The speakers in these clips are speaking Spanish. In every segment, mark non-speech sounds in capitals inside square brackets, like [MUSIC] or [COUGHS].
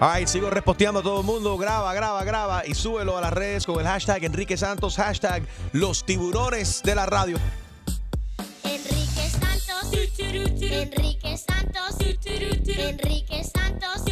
Ay, sigo reposteando a todo el mundo. Graba, graba, graba y súbelo a las redes con el hashtag Enrique Santos, hashtag los tiburones de la radio. Enrique Santos, Enrique Santos, Enrique Santos,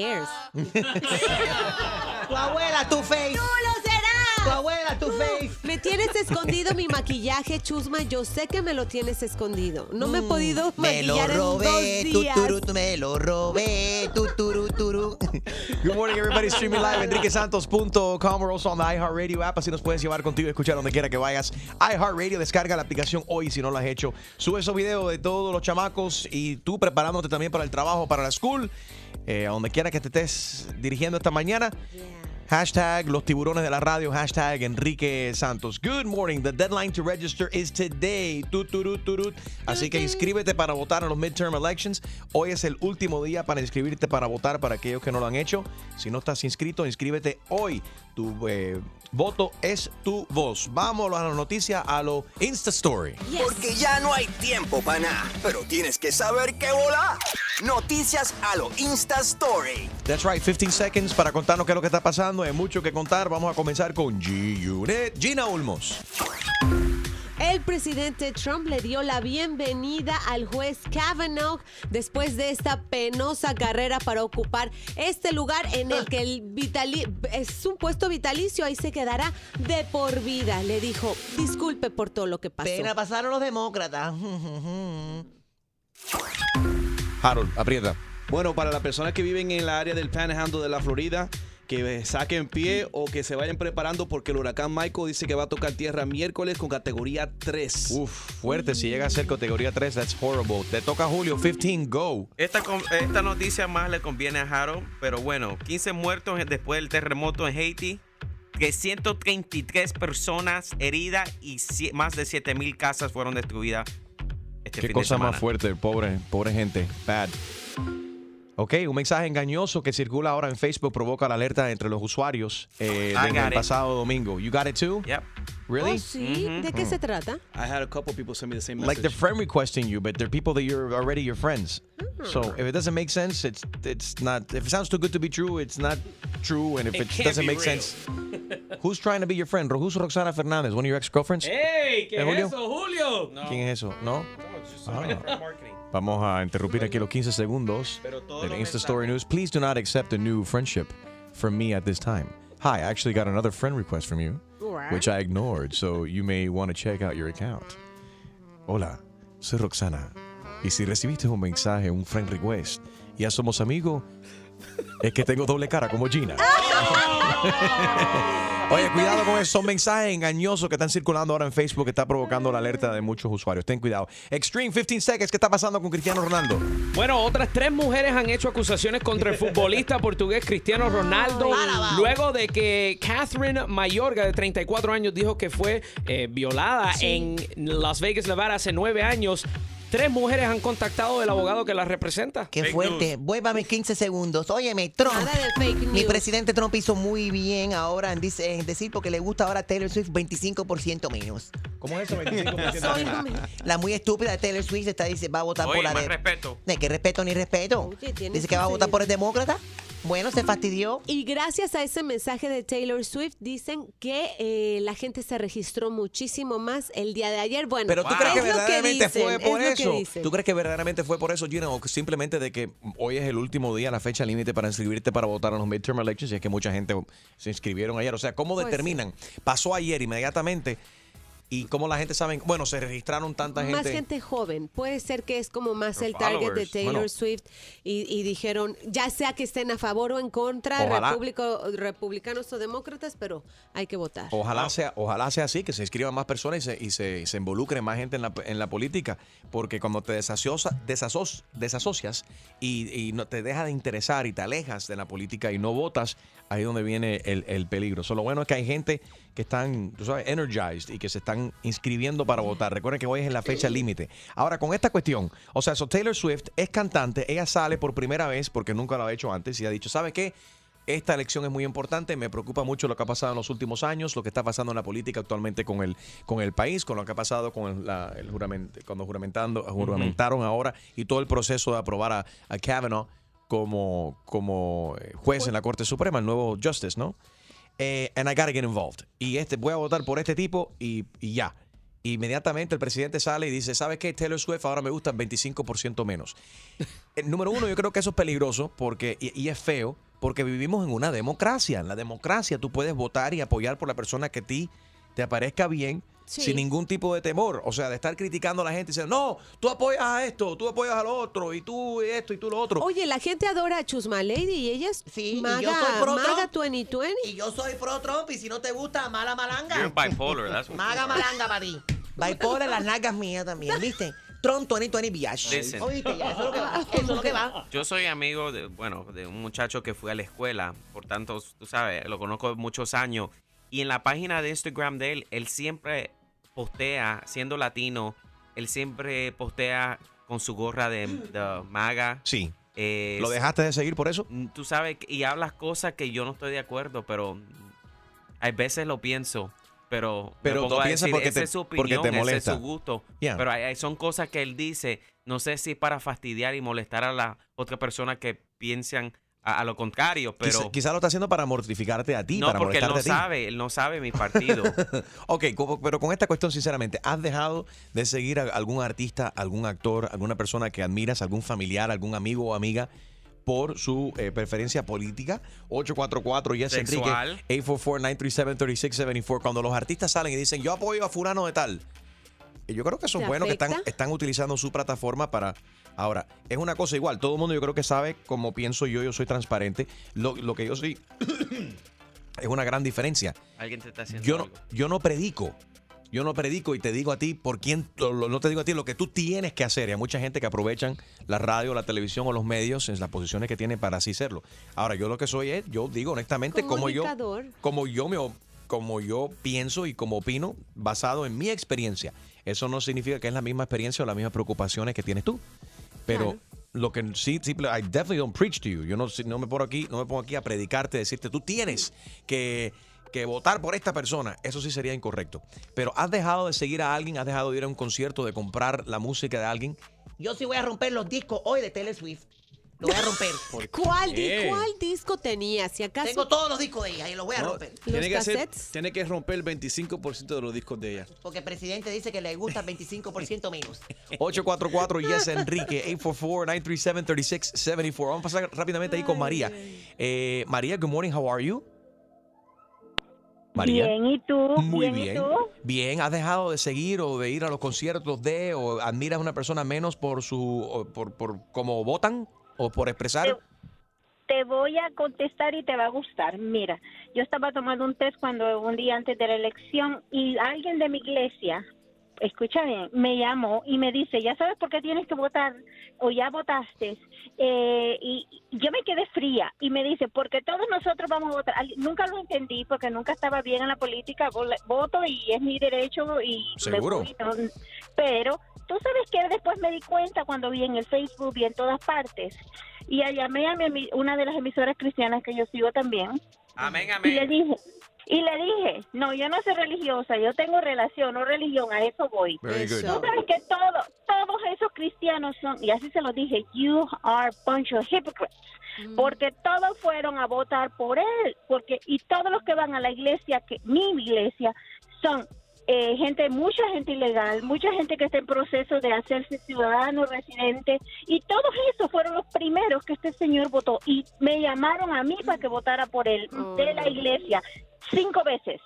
cares? Tu abuela, tu face. ¡Tú lo serás! Tu abuela, tu face. Me tienes escondido mi maquillaje, Chusma. Yo sé que me lo tienes escondido. No me he podido Mm, Me lo maquillar en robé, dos tu, días. turu, tu, me lo robé, tu, turu, turu. Good morning, everybody. Streaming live, enriquesantos.com. We're also on the iHeartRadio app. Así nos puedes llevar contigo y escuchar donde quiera que vayas. iHeartRadio, descarga la aplicación hoy si no lo has hecho. Sube esos videos de todos los chamacos y tú preparándote también para el trabajo, para la school, eh, a donde quiera que te estés dirigiendo esta mañana. Hashtag los tiburones de la radio, hashtag Enrique Santos. Good morning. The deadline to register is today. Así que inscríbete para votar en los midterm elections. Hoy es el último día para inscribirte para votar para aquellos que no lo han hecho. Si no estás inscrito, inscríbete hoy. Tu eh, voto es tu voz. Vamos a la noticia, a lo Insta Story. Porque ya no hay tiempo para nada, pero tienes que saber qué volar. Noticias a lo Insta Story. That's right, 15 seconds para contarnos qué es lo que está pasando. Hay mucho que contar. Vamos a comenzar con G-Unit. Gina Ulmos. El presidente Trump le dio la bienvenida al juez Kavanaugh después de esta penosa carrera para ocupar este lugar en el que el vitali es un puesto vitalicio, ahí se quedará de por vida. Le dijo, disculpe por todo lo que pasó. Pena pasaron los demócratas. [LAUGHS] Harold, aprieta. Bueno, para las personas que viven en el área del Panhandle de la Florida, que saquen pie o que se vayan preparando porque el huracán Michael dice que va a tocar tierra miércoles con categoría 3. Uf, fuerte. Si llega a ser categoría 3, that's horrible. Te toca Julio, 15, go. Esta, esta noticia más le conviene a Harold, pero bueno, 15 muertos después del terremoto en Haití, que 133 personas heridas y más de 7 mil casas fueron destruidas. Este Qué fin de cosa más fuerte, pobre, pobre gente. Bad. Ok, un mensaje engañoso que circula ahora en Facebook provoca la alerta entre los usuarios eh, I desde got el it. pasado domingo. You got it too? Yep. Really? Oh, sí, ¿de qué se trata? I had a couple people send me the same Like message. they're friend requesting you, but they're people that you're already your friends. So Hmm. if it doesn't make sense, it's it's not. If it sounds too good to be true, it's not true. And if It doesn't make real. sense, [LAUGHS] who's trying to be your friend? Who's Roxana Fernandez? One of your ex girlfriends? ¡Ey! ¿Qué ¿Eh, es Julio? eso, Julio? ¿Quién es eso? ¿No? Ah. Vamos a interrumpir aquí los 15 segundos del Insta Story News. Please do not accept a new friendship from me at this time. Hi, I actually got another friend request from you, which I ignored, so you may want to check out your account. Hola, soy Roxana. Y si recibiste un mensaje, un friend request, ya somos amigos, es que tengo doble cara como Gina. [LAUGHS] [LAUGHS] Oye, cuidado con esos mensajes engañosos que están circulando ahora en Facebook que está provocando la alerta de muchos usuarios. Ten cuidado. Extreme 15 Seconds, ¿qué está pasando con Cristiano Ronaldo? Bueno, otras tres mujeres han hecho acusaciones contra el futbolista portugués Cristiano Ronaldo luego de que Catherine Mayorga, de 34 años, dijo que fue eh, violada en Las Vegas, Nevada, hace nueve años. Tres mujeres han contactado al abogado que las representa. Qué fuerte. Vuélvame 15 segundos. Óyeme, Trump. Nada de fake Mi news. presidente Trump hizo muy bien ahora en, dice- en decir porque le gusta ahora Taylor Swift 25% menos. ¿Cómo es eso? Soy un- La muy estúpida de Taylor Swift está dice va a votar Oye, por la más de. respeto. ¿De qué respeto ni respeto? Oye, tiene Dice que va a votar por el demócrata. Bueno, se fastidió. Y gracias a ese mensaje de Taylor Swift, dicen que eh, la gente se registró muchísimo más el día de ayer. Bueno, Pero tú es crees que verdaderamente dicen, fue por eso. ¿Tú crees que verdaderamente fue por eso, Gina? O simplemente de que hoy es el último día, la fecha límite para inscribirte para votar en los midterm elections y es que mucha gente se inscribieron ayer. O sea, ¿cómo Puede determinan? Pasó ayer inmediatamente y cómo la gente sabe, bueno, se registraron tanta gente. Más gente joven. Puede ser que es como más Her el target de. Taylor Bueno. Swift y, y dijeron, ya sea que estén a favor o en contra, republicanos o demócratas, pero hay que votar. Ojalá sea, ojalá sea así, que se inscriban más personas y se, y se, y se involucre más gente en la, en la política, porque cuando te desasocia- desasos- desasocias y, y no te deja de interesar y te alejas de la política y no votas, ahí es donde viene el, el peligro. So, lo bueno es que hay gente que están, tú sabes, energized y que se están inscribiendo para votar. Recuerden que hoy es la fecha límite. Ahora, con esta cuestión, o sea, so Taylor Swift es cantante, ella sale por primera vez, porque nunca lo ha hecho antes, y ha dicho, ¿sabe qué? Esta elección es muy importante, me preocupa mucho lo que ha pasado en los últimos años, lo que está pasando en la política actualmente con el, con el país, con lo que ha pasado con la- el juramento, cuando juramentando, juramentaron ahora y todo el proceso de aprobar a, a Kavanaugh como, como eh, juez en la Corte Suprema, el nuevo Justice, ¿no? Eh, and I gotta get involved. Y este, voy a votar por este tipo y, y ya. Inmediatamente el presidente sale y dice, ¿sabes qué? Taylor Swift ahora me gusta 25% menos. [LAUGHS] Eh, número uno, yo creo que eso es peligroso porque, y, y es feo porque vivimos en una democracia. En la democracia tú puedes votar y apoyar por la persona que a ti te aparezca bien Sí. sin ningún tipo de temor. O sea, de estar criticando a la gente y diciendo, no, tú apoyas a esto, tú apoyas al otro, y tú esto, y tú lo otro. Oye, la gente adora a Chusma Lady y ella es Sí, y maga, yo soy pro maga Trump. 2020. Y yo soy pro Trump y si no te gusta, mala malanga. You're bipolar. That's what Maga malanga para ti. Bipolar las nalgas mías también, ¿viste? Trump 2020 biatch. Oíste, ya, eso es lo que va. Eso es lo que va. Yo soy amigo de, bueno, de un muchacho que fue a la escuela, por tanto, tú sabes, lo conozco muchos años. Y en la página de Instagram de él, él siempre postea, siendo latino, él siempre postea con su gorra de, de maga. Sí. Eh, ¿Lo dejaste de seguir por eso? Mm, Tú sabes, y hablas cosas que yo no estoy de acuerdo, pero a veces lo pienso. Pero, Pero a piensas porque te- es su porque te opinión, ese molesta. es su gusto. Yeah. Pero hay, hay- son cosas que él dice, no sé si para fastidiar y molestar a la otra persona que piensan a, a lo contrario, pero Quizá, quizá lo está haciendo para mortificarte a ti, no, para porque él no molestarte a ti. sabe, él no sabe mi partido. [LAUGHS] Ok, pero con esta cuestión, sinceramente, ¿has dejado de seguir a algún artista, algún actor, alguna persona que admiras, algún familiar, algún amigo o amiga por su eh, preferencia política? 844 Yes Enrique Sexual. 844-937-3674. Cuando los artistas salen y dicen, yo apoyo a fulano de tal. Y Yo creo que eso es ¿Te bueno que están, están utilizando su plataforma para... Ahora, es una cosa igual. Todo el mundo yo creo que sabe cómo pienso yo. Yo soy transparente. Lo, lo que yo soy [COUGHS] es una gran diferencia. Alguien te está haciendo Yo no, algo. yo no predico. Yo no predico y te digo a ti por quién, no te digo a ti lo que tú tienes que hacer. Y hay mucha gente que aprovechan la radio, la televisión o los medios en las posiciones que tienen para así serlo. Ahora, yo lo que soy es, yo digo honestamente, como yo, como yo me, como yo pienso y como opino, basado en mi experiencia. Eso no significa que es la misma experiencia o las mismas preocupaciones que tienes tú. Pero Claro. lo que sí, simple, I definitely don't preach to you. Yo no, no me pongo aquí, no me pongo aquí a predicarte, decirte, tú tienes que, que votar por esta persona. Eso sí sería incorrecto. Pero has dejado de seguir a alguien, has dejado de ir a un concierto, de comprar la música de alguien. Yo sí voy a romper los discos hoy de Taylor Swift. Lo voy a romper. [LAUGHS] ¿Cuál, di- qué? ¿Cuál disco tenía? Si acaso Tengo todos los discos de ella y los voy a No, romper. tiene, que hacer- cassettes? tiene que romper el 25% de los discos de ella. Porque el presidente dice que le gusta el 25% menos. [LAUGHS] 844 Yes Enrique 844-937-3674. Vamos a pasar rápidamente ahí con María. Eh, María, good morning, how are you? María. Bien, ¿y tú? Muy ¿y bien. tú? Bien, ¿has dejado de seguir o de ir a los conciertos de o admiras a una persona menos por su o por, por cómo votan o por expresar? Te voy a contestar y te va a gustar. Mira, yo estaba tomando un test cuando un día antes de la elección y alguien de mi iglesia, escucha bien, me llamó y me dice, ya sabes por qué tienes que votar o ya votaste. Eh, y yo me quedé fría y me dice, porque todos nosotros vamos a votar. Nunca lo entendí porque nunca estaba bien en la política, voto y es mi derecho y me Seguro. fui, ¿no? pero tú sabes que después me di cuenta cuando vi en el Facebook y en todas partes y llamé a mi una de las emisoras cristianas que yo sigo también Amén, y le amén. dije Y le dije, no, yo no soy religiosa, yo tengo relación, no religión, a eso voy. Very good. Tú sabes que todo, todos esos cristianos son, y así se lo dije, you are a bunch of hypocrites. Porque todos fueron a votar por él, porque y todos los que van a la iglesia, que mi iglesia, son eh, gente, mucha gente ilegal, mucha gente que está en proceso de hacerse ciudadano residente, y todos esos fueron los primeros que este señor votó, y me llamaron a mí para que votara por él, de la iglesia, cinco veces.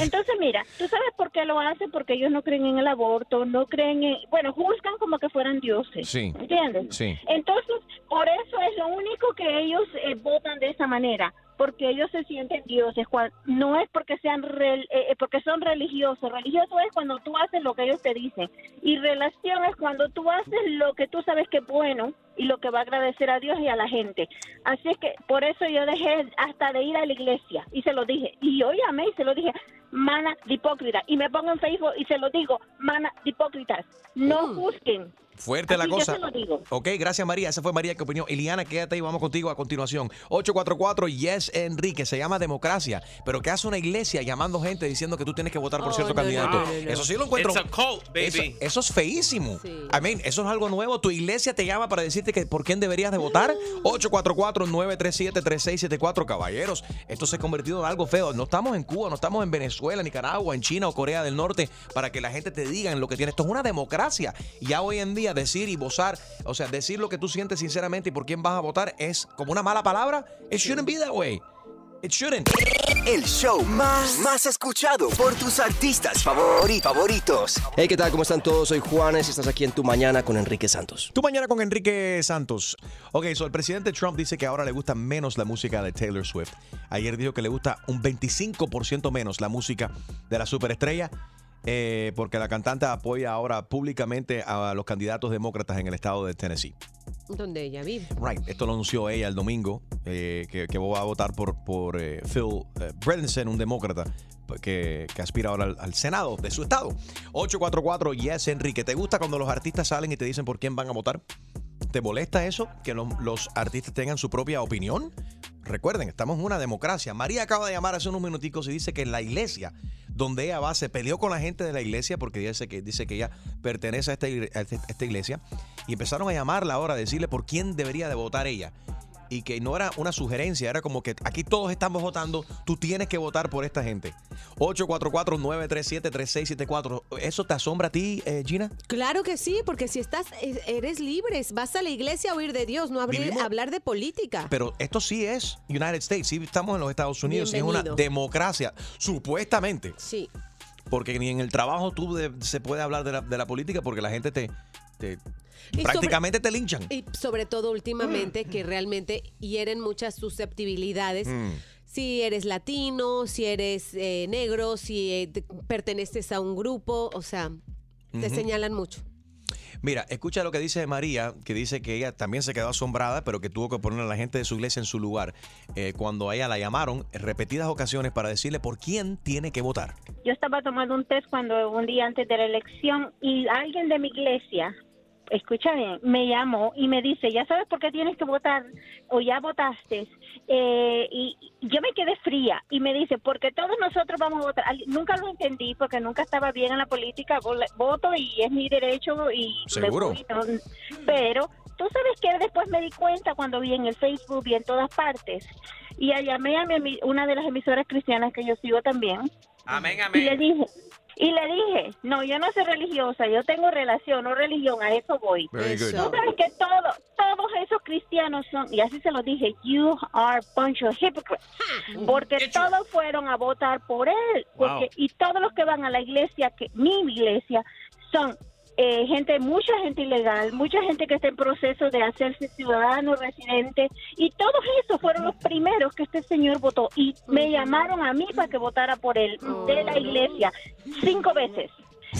Entonces, mira, ¿tú sabes por qué lo hacen? Porque ellos no creen en el aborto, no creen en... Bueno, juzgan como que fueran dioses. Sí. ¿Entiendes? Sí. Entonces, por eso es lo único que ellos eh, votan de esa manera, porque ellos se sienten dioses. No es porque sean rel- eh, eh, porque son religiosos. Religioso es cuando tú haces lo que ellos te dicen. Y relación es cuando tú haces lo que tú sabes que es bueno y lo que va a agradecer a Dios y a la gente. Así es que por eso yo dejé hasta de ir a la iglesia y se lo dije. Y yo llamé y se lo dije, mana de hipócrita. Y me pongo en Facebook y se lo digo, mana de hipócritas. No juzguen. Fuerte la yo cosa. se lo digo. Ok, gracias María. Esa fue María que opinión. Eliana, quédate ahí, vamos contigo a continuación. 844 Yes Enrique, se llama democracia. Pero ¿qué hace una iglesia llamando gente diciendo que tú tienes que votar por Oh, cierto no, candidato? no, no, no. Eso sí lo encuentro. It's a cult, baby. Eso, eso es feísimo. Sí. I mean, eso es algo nuevo. Tu iglesia te llama para decirte que por quién deberías de votar. 844-937-3674. Caballeros, esto se ha convertido en algo feo. No estamos en Cuba, no estamos en Venezuela, Nicaragua, en China o Corea del Norte para que la gente te diga en lo que tiene. Esto es una democracia. Y ya hoy en día decir y votar, o sea, decir lo que tú sientes sinceramente y por quién vas a votar es como una mala palabra. It shouldn't be that way. It shouldn't. El show más, más escuchado por tus artistas favori- favoritos. Hey, ¿qué tal? ¿Cómo están todos? Soy Juanes y estás aquí en Tu Mañana con Enrique Santos. Tú mañana con Enrique Santos. Ok, so el presidente Trump dice que ahora le gusta menos la música de Taylor Swift. Ayer dijo que le gusta un 25% menos la música de la superestrella. Eh, porque la cantante apoya ahora públicamente a los candidatos demócratas en el estado de Tennessee. Donde ella vive. Right, esto lo anunció ella el domingo, eh, que, que va a votar por, por eh, Phil Bredesen, un demócrata que, que aspira ahora al, al Senado de su estado. 844 Yes Enrique, ¿te gusta cuando los artistas salen y te dicen por quién van a votar? ¿Te molesta eso? Que los, los artistas tengan su propia opinión. Recuerden, estamos en una democracia. María acaba de llamar hace unos minuticos y dice que en la iglesia donde ella va se peleó con la gente de la iglesia porque dice que, dice que ella pertenece a esta, este- a esta iglesia y empezaron a llamarla ahora, a decirle por quién debería de votar ella. Y que no era una sugerencia, era como que aquí todos estamos votando, tú tienes que votar por esta gente. 844-937-3674. ¿Eso te asombra a ti, eh, Gina? Claro que sí, porque si estás, eh, eres libre, vas a la iglesia a oír de Dios, no abrir- Vivimos- hablar de política. Pero esto sí es United States, sí estamos en los Estados Unidos, sí es una democracia, supuestamente. Sí. Porque ni en el trabajo tú de- se puede hablar de la, de la política porque la gente te, te- Y prácticamente te linchan. Y sobre todo últimamente que realmente hieren muchas susceptibilidades. Mm. Si eres latino, si eres eh, negro, si eh, te- perteneces a un grupo, o sea, te señalan mucho. Mira, escucha lo que dice María, que dice que ella también se quedó asombrada, pero que tuvo que poner a la gente de su iglesia en su lugar eh, cuando a ella la llamaron en repetidas ocasiones para decirle por quién tiene que votar. Yo estaba tomando un test cuando un día antes de la elección y alguien de mi iglesia, escucha bien, me llamó y me dice, ya sabes por qué tienes que votar o ya votaste. Eh, y yo me quedé fría y me dice, porque todos nosotros vamos a votar. Nunca lo entendí porque nunca estaba bien en la política. Voto y es mi derecho y me Seguro. Pero tú sabes que después me di cuenta cuando vi en el Facebook y en todas partes. Y llamé a mi una de las emisoras cristianas que yo sigo también Amén, y le amén. dije, y le dije, no, yo no soy religiosa, yo tengo relación, no religión, a eso voy. Very good. Tú sabes que todo, todos esos cristianos son, y así se lo dije, you are a bunch of hypocrites. Porque todos fueron a votar por él. Porque, Y todos los que van a la iglesia, que mi iglesia, son eh, gente, mucha gente ilegal, mucha gente que está en proceso de hacerse ciudadano residente. Y todos esos fueron los primeros que este señor votó. Y me llamaron a mí para que votara por él, de la iglesia, cinco veces.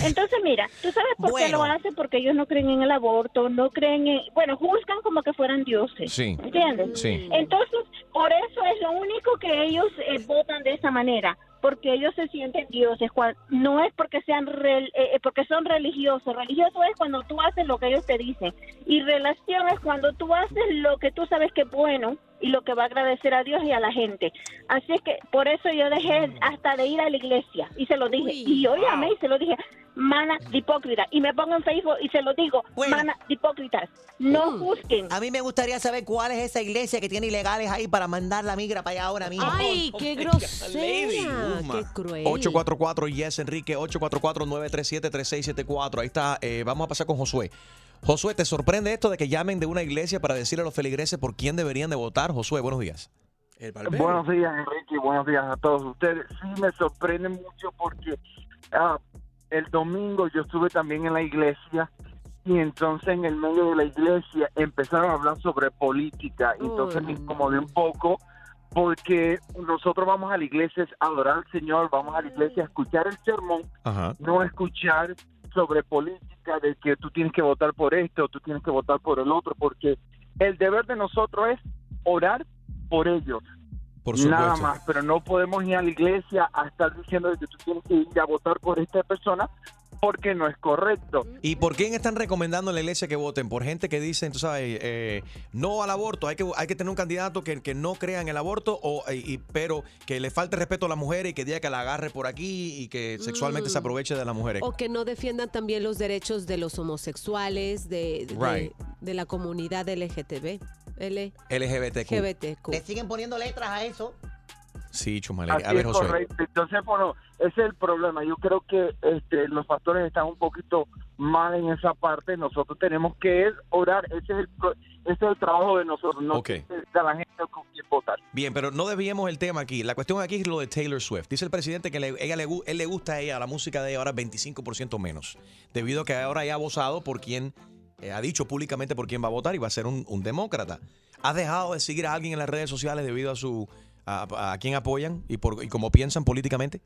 Entonces, mira, ¿tú sabes por qué lo hacen? Porque ellos no creen en el aborto, no creen en... Bueno, juzgan como que fueran dioses. Sí. ¿Entiendes? Sí. Entonces, por eso es lo único que ellos eh, votan de esa manera, porque ellos se sienten dioses. No es porque sean rel- eh, eh, porque son religiosos. Religioso es cuando tú haces lo que ellos te dicen. Y relación es cuando tú haces lo que tú sabes que es bueno y lo que va a agradecer a Dios y a la gente. Así es que por eso yo dejé hasta de ir a la iglesia y se lo dije. y yo llamé y se lo dije, mana de hipócrita. Y me pongo en Facebook y se lo digo, mana de hipócritas. No juzguen. A mí me gustaría saber cuál es esa iglesia que tiene ilegales ahí para mandar la migra para allá ahora mismo. Ay, qué grosera, qué cruel. 844 Yes Enrique 844-937-3674. Ahí está. eh, vamos a pasar con Josué. Josué, ¿te sorprende esto de que llamen de una iglesia para decirle a los feligreses por quién deberían de votar? Josué, buenos días. Buenos días, Enrique, y buenos días a todos ustedes. Sí, me sorprende mucho porque ah, el domingo yo estuve también en la iglesia y entonces en el medio de la iglesia empezaron a hablar sobre política. Y entonces me incomodé un poco porque nosotros vamos a la iglesia a adorar al Señor, vamos a la iglesia a escuchar el sermón, Ajá. no escuchar sobre política de que tú tienes que votar por esto o tú tienes que votar por el otro, porque el deber de nosotros es orar por ellos. Por Nada más, pero no podemos ir a la iglesia a estar diciendo que tú tienes que ir a votar por esta persona porque no es correcto. ¿Y por quién están recomendando en la iglesia que voten? Por gente que dicen, tú sabes, eh, no al aborto. Hay que, hay que tener un candidato que, que no crea en el aborto, o, y- pero que le falte respeto a la mujer y que diga que la agarre por aquí y que sexualmente Mm. se aproveche de las mujeres. O que no defiendan también los derechos de los homosexuales, de, de, Right. de la comunidad LGTB. L LGBTQ. LGBTQ. Le siguen poniendo letras a eso. Sí, Chumale. Así A ver, es Josué. correcto. Entonces, bueno, ese es el problema. Yo creo que este, los pastores están un poquito mal en esa parte. Nosotros tenemos que orar. Ese es el, ese es el trabajo de nosotros. No Ok. decirle a la gente con quién votar. Bien, pero no desviemos el tema aquí. La cuestión aquí es lo de Taylor Swift. Dice el presidente que le, ella le, él le gusta a ella, la música de ella ahora 25% menos. Debido a que ahora ya ha votado por quien, eh, ha dicho públicamente por quién va a votar y va a ser un, un demócrata. ¿Has dejado de seguir a alguien en las redes sociales debido a su a, a quién apoyan y, por, y cómo piensan políticamente?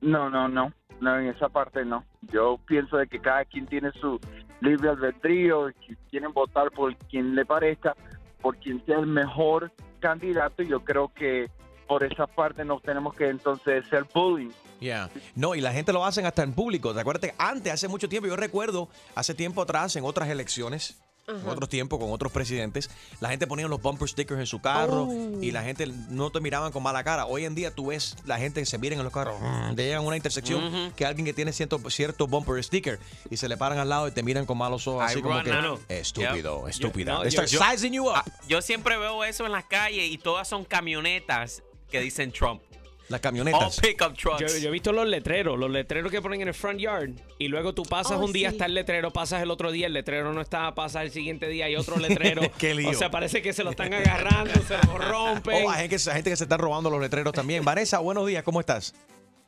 No, no, no. No, en esa parte no. Yo pienso de que cada quien tiene su libre albedrío, y quieren votar por quien le parezca, por quien sea el mejor candidato. y Yo creo que por esa parte no tenemos que entonces ser bullying. Ya. No, y la gente lo hacen hasta en público. ¿Te acuerdas? Antes, hace mucho tiempo, yo recuerdo, hace tiempo atrás, en otras elecciones, en otros tiempos, con otros presidentes, la gente ponía los bumper stickers en su carro Oh. y la gente no te miraban con mala cara. Hoy en día tú ves la gente que se miren en los carros, mm, llegan a una intersección Ujú. que alguien que tiene cierto, cierto bumper sticker y se le paran al lado y te miran con malos ojos, así como que estúpido, Yep. estúpida. Yo- no, yo- sizing you up. Ah, Yo siempre veo eso en las calles y todas son camionetas que dicen Trump. Las camionetas. pickup trucks. Yo, yo he visto los letreros, los letreros que ponen en el front yard. Y luego tú pasas Oh, un día, sí. está el letrero, pasas el otro día, el letrero no está, pasas el siguiente día y otro letrero. [LAUGHS] Qué lío. O sea, parece que se lo están agarrando, se lo rompen. Oh, hay gente, hay gente que se está robando los letreros también. Vanessa, buenos días, ¿cómo estás?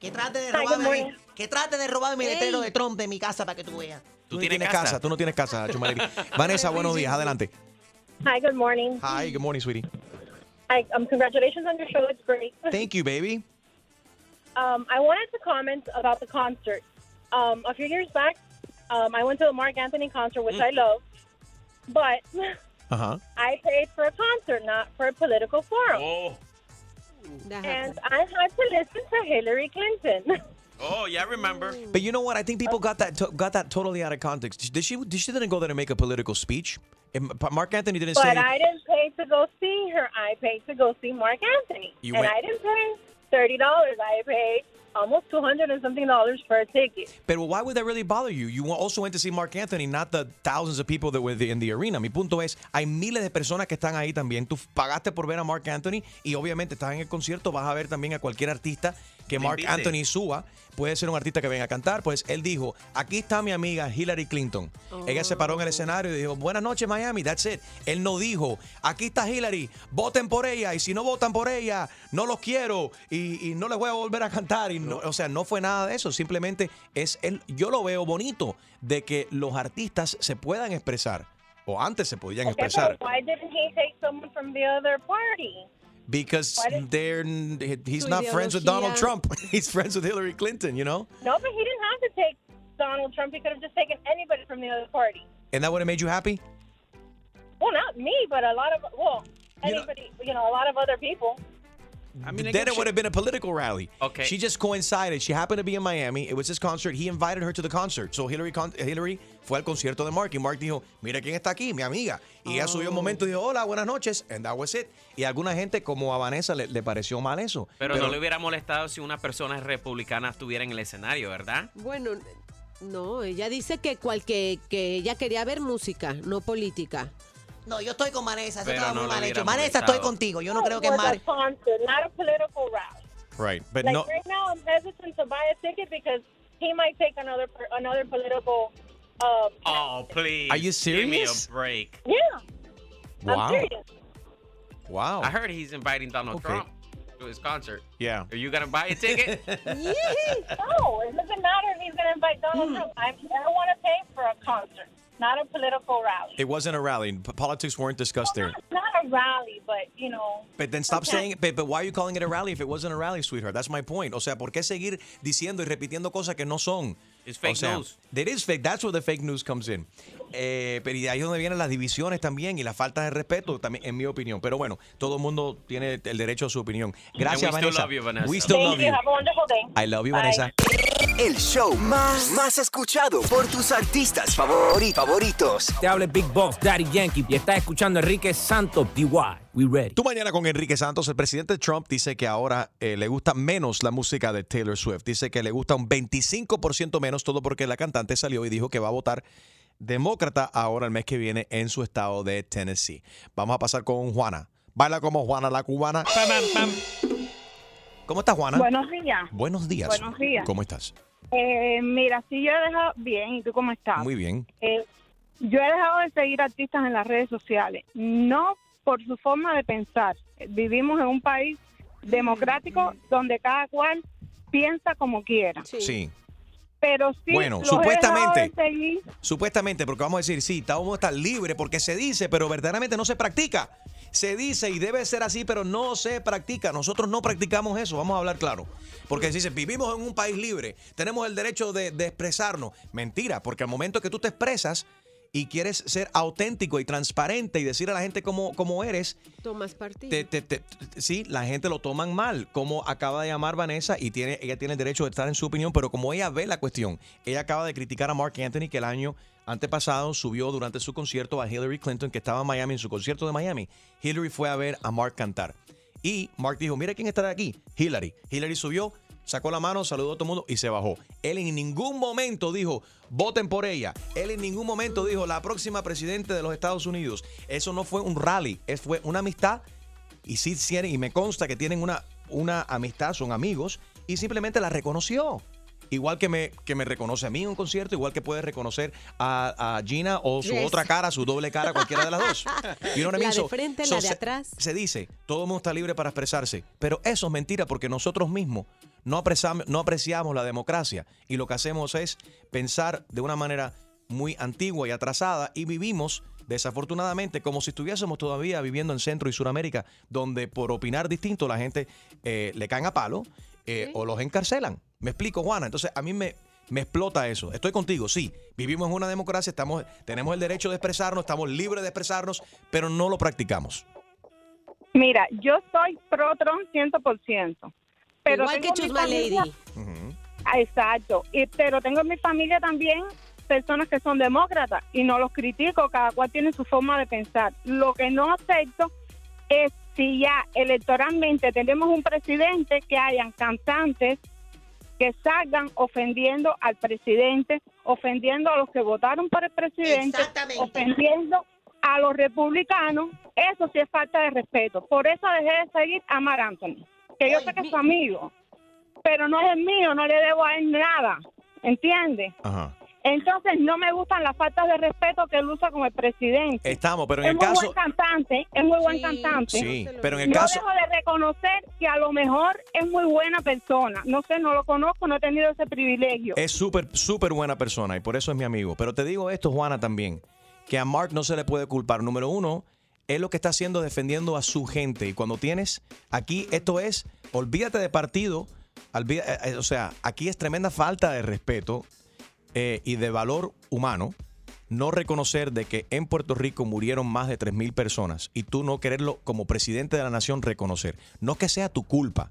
Que trate de robarme, que trate de robarme mi letrero de Trump de mi casa para que tú veas. Tú, no tienes tienes casa? casa? tú no tienes casa, [LAUGHS] Chumaleri. Vanessa, buenos días, adelante. Hi, good morning. Hi, good morning, sweetie. Hi, um, congratulations on your show. It's great. Thank you, baby. Um, I wanted to comment about the concert. Um, a few years back, um, I went to a Mark Anthony concert, which I love, but Ajá. [LAUGHS] I paid for a concert, not for a political forum. Oh, And. I had to listen to Hillary Clinton. [LAUGHS] oh, yeah, I remember. But you know what? I think people got that to- got that totally out of context. Did she? Did she didn't go there to make a political speech? And Mark Anthony didn't say. but I didn't pay to go see her. I paid to go see Mark Anthony. You and went- I didn't pay $30. I paid almost 200 and something dollars for a ticket. But why would that really bother you? You also went to see Mark Anthony, not the thousands of people that were in the arena. Mi punto es, hay miles de personas que están ahí también. Tú pagaste por ver a Mark Anthony y obviamente estás en el concierto, vas a ver también a cualquier artista que Mark invite. Anthony suba. Puede ser un artista que venga a cantar. Pues él dijo, aquí está mi amiga Hillary Clinton. Ella se paró en el escenario y dijo, buenas noches Miami, that's it. Él no dijo, aquí está Hillary, voten por ella y si no votan por ella, no los quiero y, y no les voy a volver a cantar. Y no, o sea, no fue nada de eso, simplemente es él, yo lo veo bonito de que los artistas se puedan expresar. O antes se podían Okay, expresar. but why didn't he take someone from the other party? Because did- they're he's not friends with Donald. Trump. [LAUGHS] He's friends with Hillary Clinton, you know? No, but he didn't have to take Donald Trump. He could have just taken anybody from the other party. And that would have made you happy? Well, not me, but a lot of well, You know- anybody, you know, a lot of other people. I mean, I then it would have been a political rally. Okay. She just coincided. She happened to be in Miami. It was his concert. He invited her to the concert. So Hillary, con- Hillary fue al concierto de Mark y Mark dijo, mira quién está aquí, mi amiga. Y ella subió un momento y dijo, hola, buenas noches. And that was it. Y a alguna gente como a Vanessa le, le pareció mal eso. Pero, no le hubiera molestado si una persona republicana estuviera en el escenario, ¿verdad? Bueno, no, ella dice que, cual, que, que ella quería ver música, no política. No, yo estoy con Vanessa. Eso Pero estaba no muy le mal hubiera hecho. Vanessa, molestado. estoy contigo. Yo no creo que es was a mal. concert, not a political rally. Right. But like no, right now, I'm hesitant to buy a ticket because he might take another another political. Uh, Oh, please. Are you serious? Give me a break. yeah, wow. I'm. Wow. I heard he's inviting Donald Okay. Trump to his concert. Yeah. Are you gonna buy a ticket? [LAUGHS] [LAUGHS] no, it doesn't matter if he's going to invite Donald Hmm. Trump. I, I don't want to pay for a concert, not a political rally. It wasn't a rally. P- Politics weren't discussed there. It's not a rally, but you know. But then stop Okay. saying, but, but why are you calling it a rally if it wasn't a rally, sweetheart? That's my point. O sea, ¿por qué seguir diciendo y repitiendo cosas que no son? It's fake o sea, news. That is fake. That's where the fake news comes in. Eh, pero y ahí es donde vienen las divisiones también y la falta de respeto, también, en mi opinión. Pero bueno, todo el mundo tiene el derecho a su opinión. Gracias, we still Vanessa. love you, Vanessa. We still Thank love you. you. Have a wonderful day. I love you, Bye. Vanessa. El show más, más escuchado por tus artistas favori- favoritos. Te habla Big Boss, Daddy Yankee, y estás escuchando a Enrique Santos, DY. We ready. Tú mañana con Enrique Santos, el presidente Trump dice que ahora eh, le gusta menos la música de Taylor Swift. Dice que le gusta un 25% menos, todo porque la cantante salió y dijo que va a votar demócrata ahora el mes que viene en su estado de Tennessee. Vamos a pasar con Juana. Baila como Juana la cubana. ¿Cómo estás, Juana? Buenos días. Buenos días. Buenos días. ¿Cómo estás? Eh, mira, sí, yo he dejado. Bien, ¿y tú cómo estás? Muy bien. Eh, yo he dejado de seguir artistas en las redes sociales, no por su forma de pensar. Vivimos en un país democrático donde cada cual piensa como quiera. Sí. Pero sí, Bueno, los he dejado supuestamente. de. Supuestamente, porque vamos a decir, sí, vamos a estar libre porque se dice, pero verdaderamente no se practica. Se dice y debe ser así, pero no se practica. Nosotros no practicamos eso, vamos a hablar claro. Porque se dice, vivimos en un país libre, tenemos el derecho de, de expresarnos. Mentira, porque al momento que tú te expresas y quieres ser auténtico y transparente y decir a la gente cómo, cómo eres, Tomas partido. te- te- te- sí, la gente lo toman mal, como acaba de llamar Vanessa y tiene, ella tiene el derecho de estar en su opinión, pero como ella ve la cuestión, ella acaba de criticar a Mark Anthony que el año antepasado subió durante su concierto a Hillary Clinton que estaba en Miami, en su concierto de Miami. Hillary fue a ver a Mark cantar. Y Mark dijo, mira quién está aquí, Hillary. Hillary subió, sacó la mano, saludó a todo el mundo y se bajó. Él en ningún momento dijo, voten por ella. Él en ningún momento dijo, la próxima presidente de los Estados Unidos. Eso no fue un rally, es- fue una amistad. Y sí y me consta que tienen una, una amistad, son amigos, y simplemente la reconoció. Igual que me, que me reconoce a mí en un concierto, igual que puede reconocer a, a Gina o su Yes. otra cara, su doble cara, cualquiera de las dos. [LAUGHS] You know what I La de frente, so la de se- atrás. se dice, todo el mundo está libre para expresarse, pero eso es mentira porque nosotros mismos no apreciamos, no apreciamos la democracia y lo que hacemos es pensar de una manera muy antigua y atrasada y vivimos desafortunadamente como si estuviésemos todavía viviendo en Centro y Suramérica, donde por opinar distinto la gente eh, le caen a palo eh, o los encarcelan. Me explico, Juana. Entonces a mí me, me explota eso. Estoy contigo, sí. Vivimos en una democracia, estamos, tenemos el derecho de expresarnos, estamos libres de expresarnos, pero no lo practicamos. Mira, yo soy pro Trump 100%. Pero Igual que tengo mi Chusma Lady. familia- Ah, Exacto. Y, pero tengo en mi familia también personas que son demócratas y no los critico, cada cual tiene su forma de pensar. Lo que no acepto es si ya electoralmente tenemos un presidente que hayan cantantes que salgan ofendiendo al presidente, ofendiendo a los que votaron por el presidente, ofendiendo a los republicanos, eso sí es falta de respeto. Por eso dejé de seguir a Mar Anthony, que yo sé que es su amigo, pero no es el mío, no le debo a él nada, ¿entiende? Entonces no me gustan las faltas de respeto que él usa con el presidente. Estamos, pero en es el muy caso... buen cantante, es muy buen cantante. Sí, pero en el no caso... dejo de reconocer que a lo mejor es muy buena persona. No sé, no lo conozco, no he tenido ese privilegio. Es súper, súper buena persona y por eso es mi amigo. Pero te digo esto, Juana, también, que a Mark no se le puede culpar. Número uno, es lo que está haciendo defendiendo a su gente. Y cuando tienes aquí, esto es, olvídate de partido, olvida- eh, eh, o sea, aquí es tremenda falta de respeto eh, y de valor humano. no reconocer de que en Puerto Rico murieron más de 3.000 personas y tú no quererlo como presidente de la nación reconocer. No que sea tu culpa,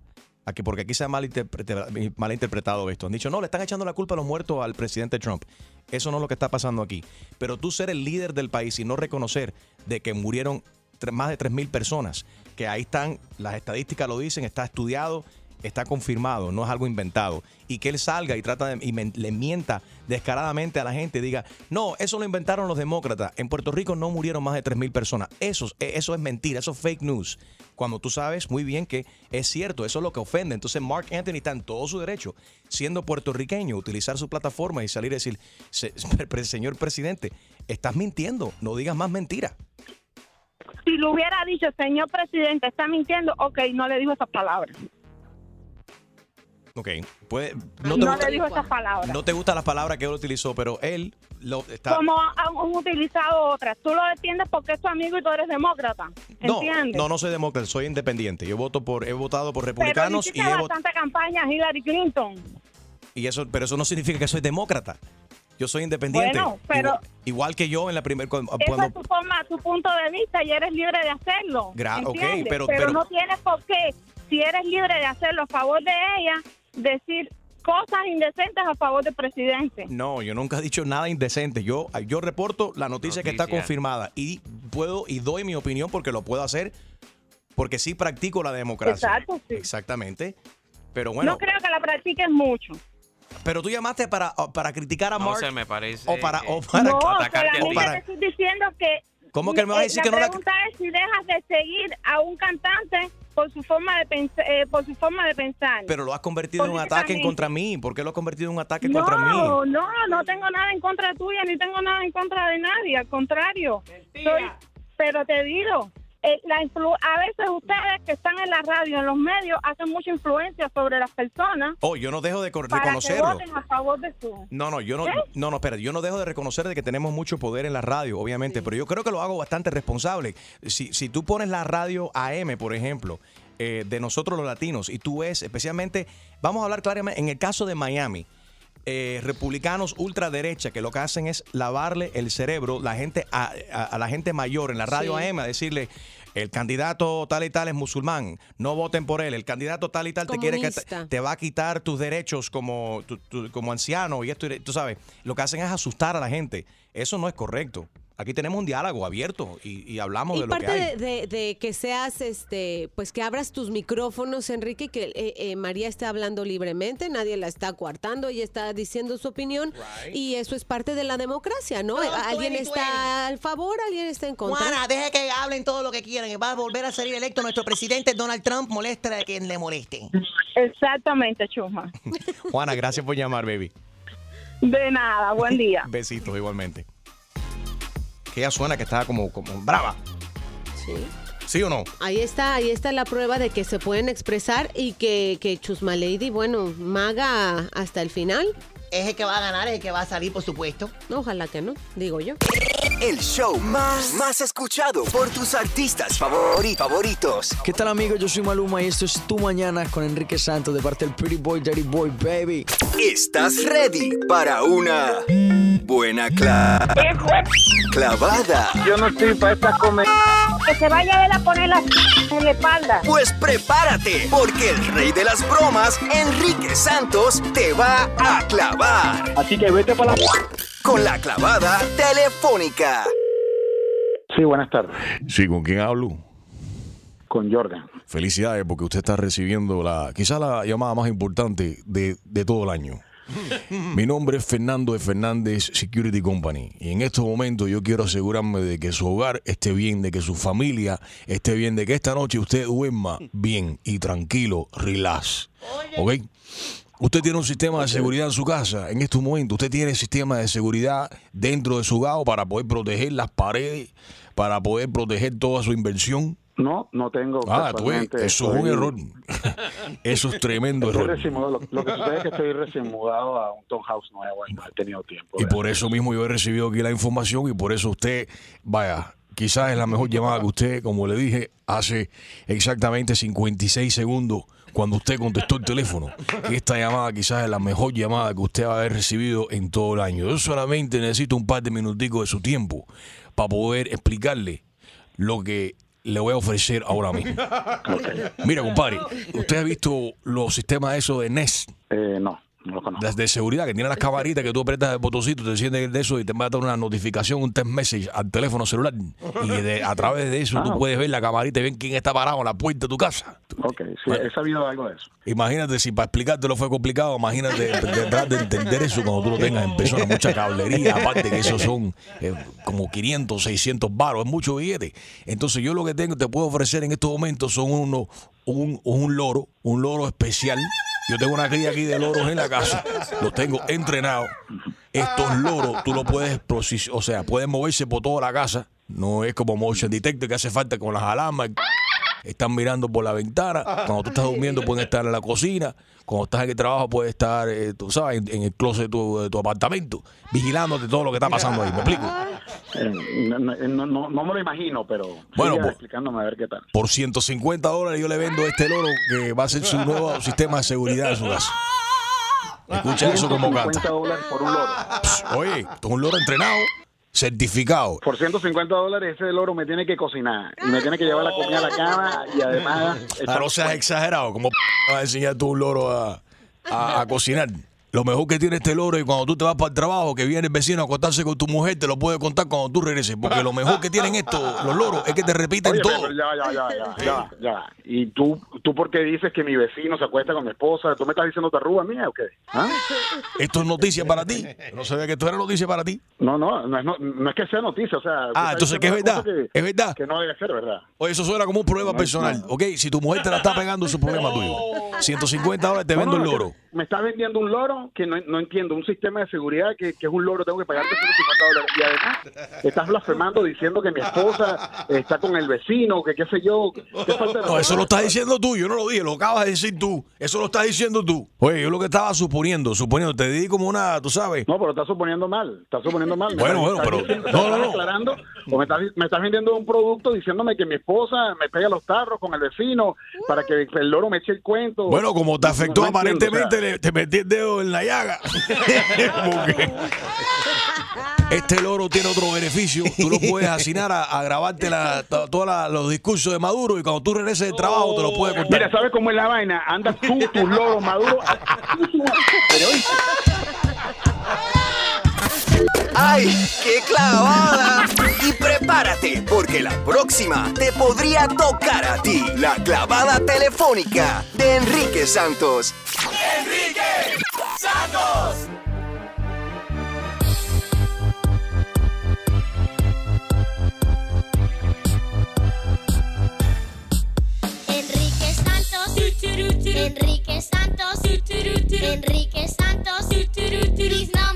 porque aquí se ha malinterpre- malinterpretado esto. Han dicho, no, le están echando la culpa a los muertos al presidente Trump. Eso no es lo que está pasando aquí. Pero tú ser el líder del país y no reconocer de que murieron más de 3.000 personas, que ahí están, las estadísticas lo dicen, está estudiado, está confirmado, no es algo inventado. Y que él salga y trata de, y le mienta descaradamente a la gente y diga, no, eso lo inventaron los demócratas. En Puerto Rico no murieron más de 3.000 personas. Eso, es- eso es mentira, eso es fake news. Cuando tú sabes muy bien que es cierto, eso es lo que ofende. Entonces Mark Anthony está en todo su derecho, siendo puertorriqueño, utilizar su plataforma y salir a decir, "Se- [LAUGHS] pre- señor presidente, estás mintiendo, no digas más mentiras. Si lo hubiera dicho, señor presidente, está mintiendo, ok, no le dijo esas palabras. Ok, puede, No, no, te le dijo gusta, esas palabras. no te gustan las palabras que él utilizó, pero él lo está... Como han utilizado otras. Tú lo entiendes porque es tu amigo y tú eres demócrata. No, ¿Entiendes? no, no soy demócrata, soy independiente. Yo voto por, he votado por Pero republicanos y he vot- bastante campaña Hillary Clinton. y eso, pero eso no significa que soy demócrata. Yo soy independiente. Bueno, pero- igual, igual que yo en la primera cuando, Esa es tu forma, tu punto de vista y eres libre de hacerlo. Gra- ok, ¿entiendes? pero- pero- no tienes por qué, si eres libre de hacerlo a favor de ella, decir cosas indecentes a favor del presidente. No, yo nunca he dicho nada indecente. Yo, yo reporto la noticia, que está confirmada y puedo y doy mi opinión porque lo puedo hacer porque sí practico la democracia. Exacto, sí. Exactamente. Pero bueno, no creo que la practiques mucho. pero tú llamaste para, para criticar a No Mark me parece. o para o para no, atacarte a solamente ti. te estoy diciendo que... ¿Cómo que me vas a eh, decir que no la- pregunta es si dejas de seguir a un cantante por su forma de pensar, por su forma de pensar. pero lo has convertido en un ataque en contra mí. ¿Por qué lo has convertido en un ataque no, contra mí? No, no tengo nada en contra tuya, ni tengo nada en contra de nadie, al contrario. Soy, pero te digo, eh, la influ- a veces ustedes que están en la radio, en los medios, hacen mucha influencia sobre las personas Oh, yo no dejo de cor- para que reconocerlo. voten a favor de su... No, no, yo no, ¿Qué? no, no, espera, yo no dejo de reconocer de que tenemos mucho poder en la radio, obviamente, pero yo creo que lo hago bastante responsable. Si, si tú pones la radio AM, por ejemplo, eh, de nosotros los latinos, y tú ves, especialmente, vamos a hablar claramente, en el caso de Miami, eh, republicanos ultraderecha que lo que hacen es lavarle el cerebro la gente a, a- a la gente mayor en la radio Sí. AM a decirle el candidato tal y tal es musulmán, no voten por él, el candidato tal y tal te quiere que te, va a quitar tus derechos como, tu- tu- como anciano y esto, tú sabes, lo que hacen es asustar a la gente. Eso no es correcto. Aquí tenemos un diálogo abierto y, y hablamos Y de lo que parte hay. de, de- de que seas, este, pues que abras tus micrófonos, Enrique, que eh, eh, María está hablando libremente, nadie la está coartando, ella está diciendo su opinión y eso es parte de la democracia, ¿no? Alguien 2020. está al favor, alguien está en contra. Juana, deje que hablen todo lo que quieran. Va a volver a salir electo nuestro presidente Donald Trump. Molesta a quien le moleste. Exactamente, Chuma. [LAUGHS] Juana, gracias por llamar, baby. De nada, buen día. [LAUGHS] Besitos igualmente. Que ella suena que está como, como brava. Sí. ¿Sí o no? Ahí está, ahí está la prueba de que se pueden expresar y que, que Chusma Lady, bueno, maga hasta el final. Es el que va a ganar, es el que va a salir, por supuesto. Ojalá que no, digo yo. El show más, más escuchado por tus artistas favori- favoritos. ¿Qué tal amigos? Yo soy Maluma y esto es Tu Mañana con Enrique Santos de parte del Pretty Boy, Daddy Boy, baby. ¿Estás ready para una buena cla- clavada? Yo no estoy para esta comedia. Que se vaya él a poner la en la espalda. Pues prepárate, porque el rey de las bromas, Enrique Santos, te va a clavar. Así que vete para la... Con la clavada telefónica. Sí, buenas tardes. Sí, ¿con quién hablo? Con Jordan. Felicidades porque usted está recibiendo la quizá la llamada más importante de, de todo el año. [LAUGHS] Mi nombre es Fernando de Fernández Security Company y en estos momentos yo quiero asegurarme de que su hogar esté bien, de que su familia esté bien, de que esta noche usted duerma bien y tranquilo, relax. ¿Ok? Usted tiene un sistema de seguridad en su casa. En estos momentos usted tiene sistema de seguridad dentro de su hogar para poder proteger las paredes, para poder proteger toda su inversión. No, no tengo. Ah, tú ves, eso es un error. [LAUGHS] Eso es tremendo estoy error. recién mudado. Lo, lo que sucede es que estoy recién mudado a un townhouse nuevo y no he tenido tiempo. Y por eso mismo yo he recibido aquí la información y por eso usted, vaya, quizás es la mejor llamada que usted, como le dije, hace exactamente 56 segundos cuando usted contestó el teléfono. Esta llamada quizás es la mejor llamada que usted va a haber recibido en todo el año. Yo solamente necesito un par de minuticos de su tiempo para poder explicarle lo que le voy a ofrecer ahora mismo. [LAUGHS] Mira, compadre, ¿usted ha visto los sistemas esos de NES? Eh, no, no lo conozco. Las de seguridad que tienen las camaritas que tú apretas el botoncito, te enciendes de eso y te va a dar una notificación, un text message al teléfono celular. Y de- a través de eso Ah, tú puedes ver la camarita y ver quién está parado en la puerta de tu casa. Ok, sí, he sabido algo de eso. Imagínate si para explicártelo fue complicado, imagínate tratar de entender eso cuando tú lo tengas en persona, mucha cablería, aparte que esos son eh, como 500, 600 baros, es mucho billete. Entonces yo lo que tengo, te puedo ofrecer en estos momentos son uno, un, un loro, un loro especial. Yo tengo una cría aquí de loros en la casa, los tengo entrenados. Estos loros tú lo puedes, o sea, pueden moverse por toda la casa. No es como motion detector que hace falta con las alarmas. Están mirando por la ventana. Cuando tú estás durmiendo pueden estar en la cocina. Cuando estás en el trabajo puedes estar, eh, tú sabes, en, en el closet de tu, de tu apartamento, vigilándote todo lo que está pasando ahí. ¿Me explico? Eh, no, no, no- me lo imagino, pero Bueno, pues- explicándome a ver qué tal. Por 150 dólares yo le vendo este loro que va a ser su nuevo sistema de seguridad en su casa. Escucha eso como 150 canta. dólares por un loro. Oye, esto es un loro entrenado, certificado. Por 150 dólares ese loro me tiene que cocinar y me tiene que llevar la comida a la cama y además... [LAUGHS] Ah, no seas exagerado. ¿Cómo p- vas a enseñar tú un loro a, a- a cocinar? Lo mejor que tiene este loro es cuando tú te vas para el trabajo, que viene el vecino a acostarse con tu mujer, te lo puede contar cuando tú regreses. Porque lo mejor que tienen estos, los loros, es que te repiten Oye, todo. pero ya, ya, ya, ya, ya, ya. ¿Y tú, tú por qué dices que mi vecino se acuesta con mi esposa? ¿Tú me estás diciendo tarruga mía o qué? ¿Ah? Esto es noticia para ti. No sabía que esto era noticia para ti. No, no, no es, no, no es que sea noticia, o sea... Ah, entonces, ¿qué es verdad? Que, Es verdad. que no debe ser verdad. Oye, eso suena como un problema personal. Ok, si tu mujer te la está pegando, es un problema tuyo. 150 dólares te No, vendo no, el que loro. Me está vendiendo un loro que no, no entiendo, un sistema de seguridad que, que es un loro, tengo que pagarte 150 dólares. Y además, estás blasfemando diciendo que mi esposa está con el vecino, que qué sé yo. ¿Qué falta de No, eso lo estás diciendo tú, yo no lo dije, lo acabas de decir tú. Eso lo estás diciendo tú. Oye, yo lo que estaba suponiendo, suponiendo, te di como una, tú sabes. No, pero estás suponiendo mal, estás suponiendo mal. Bueno, bueno, pero- diciendo- no, no, no. aclarando, o me estás, me estás vendiendo un producto diciéndome que mi esposa me pega los tarros con el vecino para que el loro me eche el cuento. Bueno, como te afectó no aparentemente, o sea, le- te metí el dedo en la llaga. [LAUGHS] Porque este loro tiene otro beneficio. Tú lo puedes asignar a, a grabarte todos los discursos de Maduro y cuando tú regreses del trabajo te lo puedes contar. Mira, ¿sabes cómo es la vaina? Andas tú, tus loros maduros. Pero oíste, ¡Ay, qué clavada! Y prepárate, porque la próxima te podría tocar a ti. La clavada telefónica de Enrique Santos. ¡Enrique Santos! Enrique Santos, Enrique Santos, Enrique Santos, he's number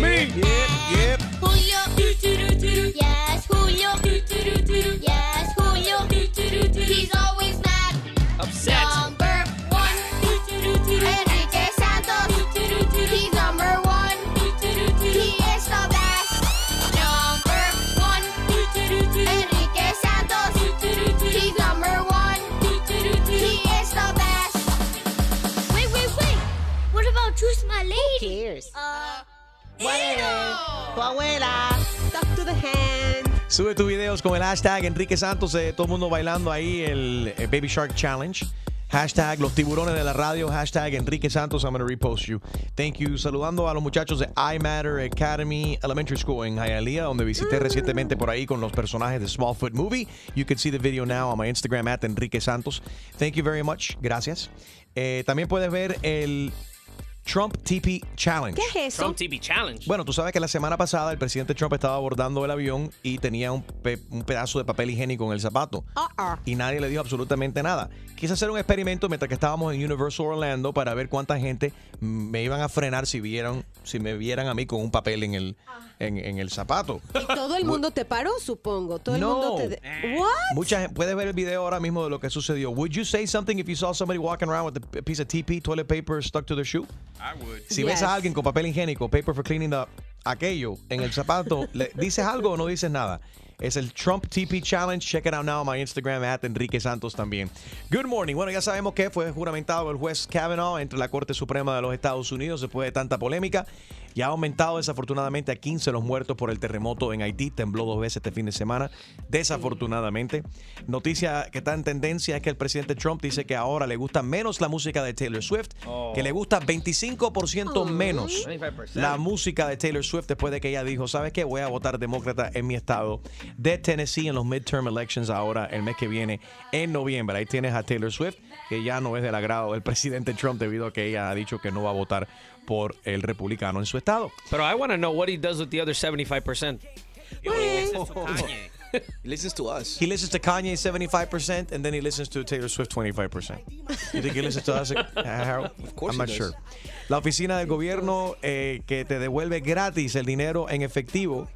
me. Yep, Sube tus videos con el hashtag Enrique Santos, eh, todo el mundo bailando ahí el eh, Baby Shark Challenge. Hashtag los tiburones de la radio, hashtag Enrique Santos, I'm going to repost you. Thank you. Saludando a los muchachos de iMatter Academy Elementary School en Hialeah, donde visité recientemente por ahí con los personajes de Smallfoot Movie. You can see the video now on my Instagram at Enrique Santos. Thank you very much. Gracias. Eh, también puedes ver el Trump TP Challenge. ¿Qué es eso? Trump TV Challenge. Bueno, tú sabes que la semana pasada el presidente Trump estaba abordando el avión y tenía un, pe- un pedazo de papel higiénico en el zapato. Uh-uh. Y nadie le dijo absolutamente nada. Quise hacer un experimento mientras que estábamos en Universal Orlando para ver cuánta gente me iban a frenar si vieran, si me vieran a mí con un papel en el, en, en el zapato. Y todo el mundo te paró, supongo. Todo el No. mundo te. de- What? Mucha gente puedes ver el video ahora mismo de lo que sucedió. Would you say something if you saw somebody walking around with a piece of TP toilet paper stuck to their shoe? I would. Si ves a alguien con papel higiénico, paper for cleaning the aquello en el zapato, [LAUGHS] ¿le dices algo o no dices nada? Es el Trump TP Challenge. Check it out now on my Instagram, at Enrique Santos también. Good morning. Bueno, ya sabemos que fue juramentado el juez Kavanaugh entre la Corte Suprema de los Estados Unidos después de tanta polémica. Ya ha aumentado desafortunadamente a 15 los muertos por el terremoto en Haití. Tembló dos veces este fin de semana, desafortunadamente. Noticia que está en tendencia es que el presidente Trump dice que ahora le gusta menos la música de Taylor Swift, Oh. que le gusta 25% menos 25%. la música de Taylor Swift después de que ella dijo, ¿sabes qué? Voy a votar demócrata en mi estado de Tennessee en los midterm elections ahora el mes que viene en noviembre. Ahí tienes a Taylor Swift, que ya no es del agrado del presidente Trump debido a que ella ha dicho que no va a votar por el republicano en su estado. Pero I want to know what he does with the other 75%. [LAUGHS] He listens to us. He listens to Kanye 75% and then he listens to Taylor Swift 25%. You think he listens to us, uh, Harold? course I'm not sure. La oficina del gobierno eh, que te devuelve gratis el dinero en efectivo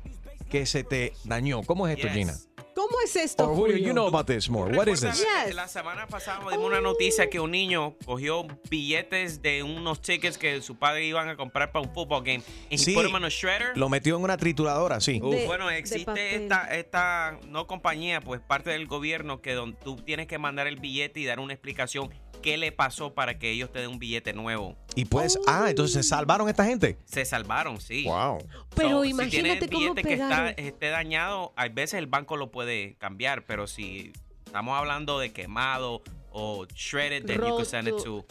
que se te dañó. ¿Cómo es esto, Yes. Gina? ¿Cómo es esto? Or Julio, Julio? you know about this more. What is this? Yes. La semana pasada dimos una noticia que un niño cogió billetes de unos tickets que su padre iban a comprar para un football game y Sí. he put them in a shredder. Lo metió en una trituradora, sí. De- bueno, existe esta, esta no compañía, pues parte del gobierno que don, tú tienes que mandar el billete y dar una explicación qué le pasó para que ellos te den un billete nuevo. Y pues, ah, entonces se salvaron esta gente. Se salvaron, sí. Wow. Pero So, imagínate si tiene el cómo billete que está, esté dañado, a veces el banco lo puede cambiar, pero si estamos hablando de quemado o shredded, then you can send it to,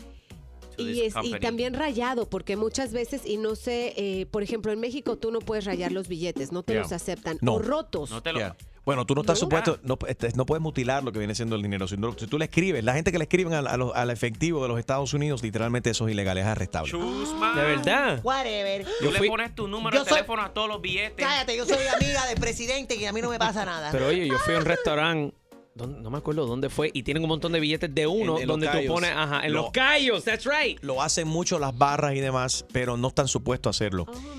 Y, es, y también rayado, porque muchas veces, y no sé, eh, por ejemplo, en México tú no puedes rayar los billetes, no te Yeah. los aceptan. No. O rotos. No te lo- Yeah. Bueno, tú no estás supuesto, no, este, no puedes mutilar lo que viene siendo el dinero. Si, no- si tú le escribes, la gente que le escriben al, a los- al efectivo de los Estados Unidos, literalmente eso es ilegal, es arrestable. Chusma. ¿De verdad? Whatever. Tú Yo le fui- pones tu número Yo de soy- teléfono a todos los billetes. Cállate, yo soy amiga del presidente y a mí no me pasa nada. Pero oye, yo fui a un restaurante, ¿dónde- no me acuerdo dónde fue, y tienen un montón de billetes de uno En- en los donde tú pones, ajá, en Lo- los callos, that's right. Lo hacen mucho las barras y demás, pero no están supuestos a hacerlo. Oh,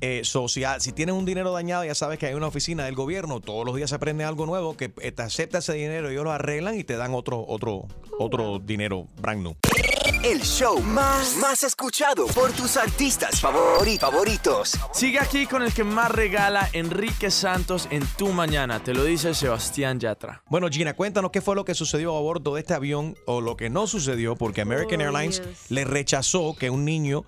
Eh, so, si, ha- si tienes un dinero dañado, ya sabes que hay una oficina del gobierno, todos los días se aprende algo nuevo, que eh, te acepta ese dinero, ellos lo arreglan y te dan otro, otro, otro dinero brand new. El show más, más escuchado por tus artistas favori- favoritos. Sigue aquí con el que más regala Enrique Santos en tu mañana. Te lo dice Sebastián Yatra. Bueno, Gina, cuéntanos qué fue lo que sucedió a bordo de este avión o lo que no sucedió, porque American Oh, Airlines yes. le rechazó que un niño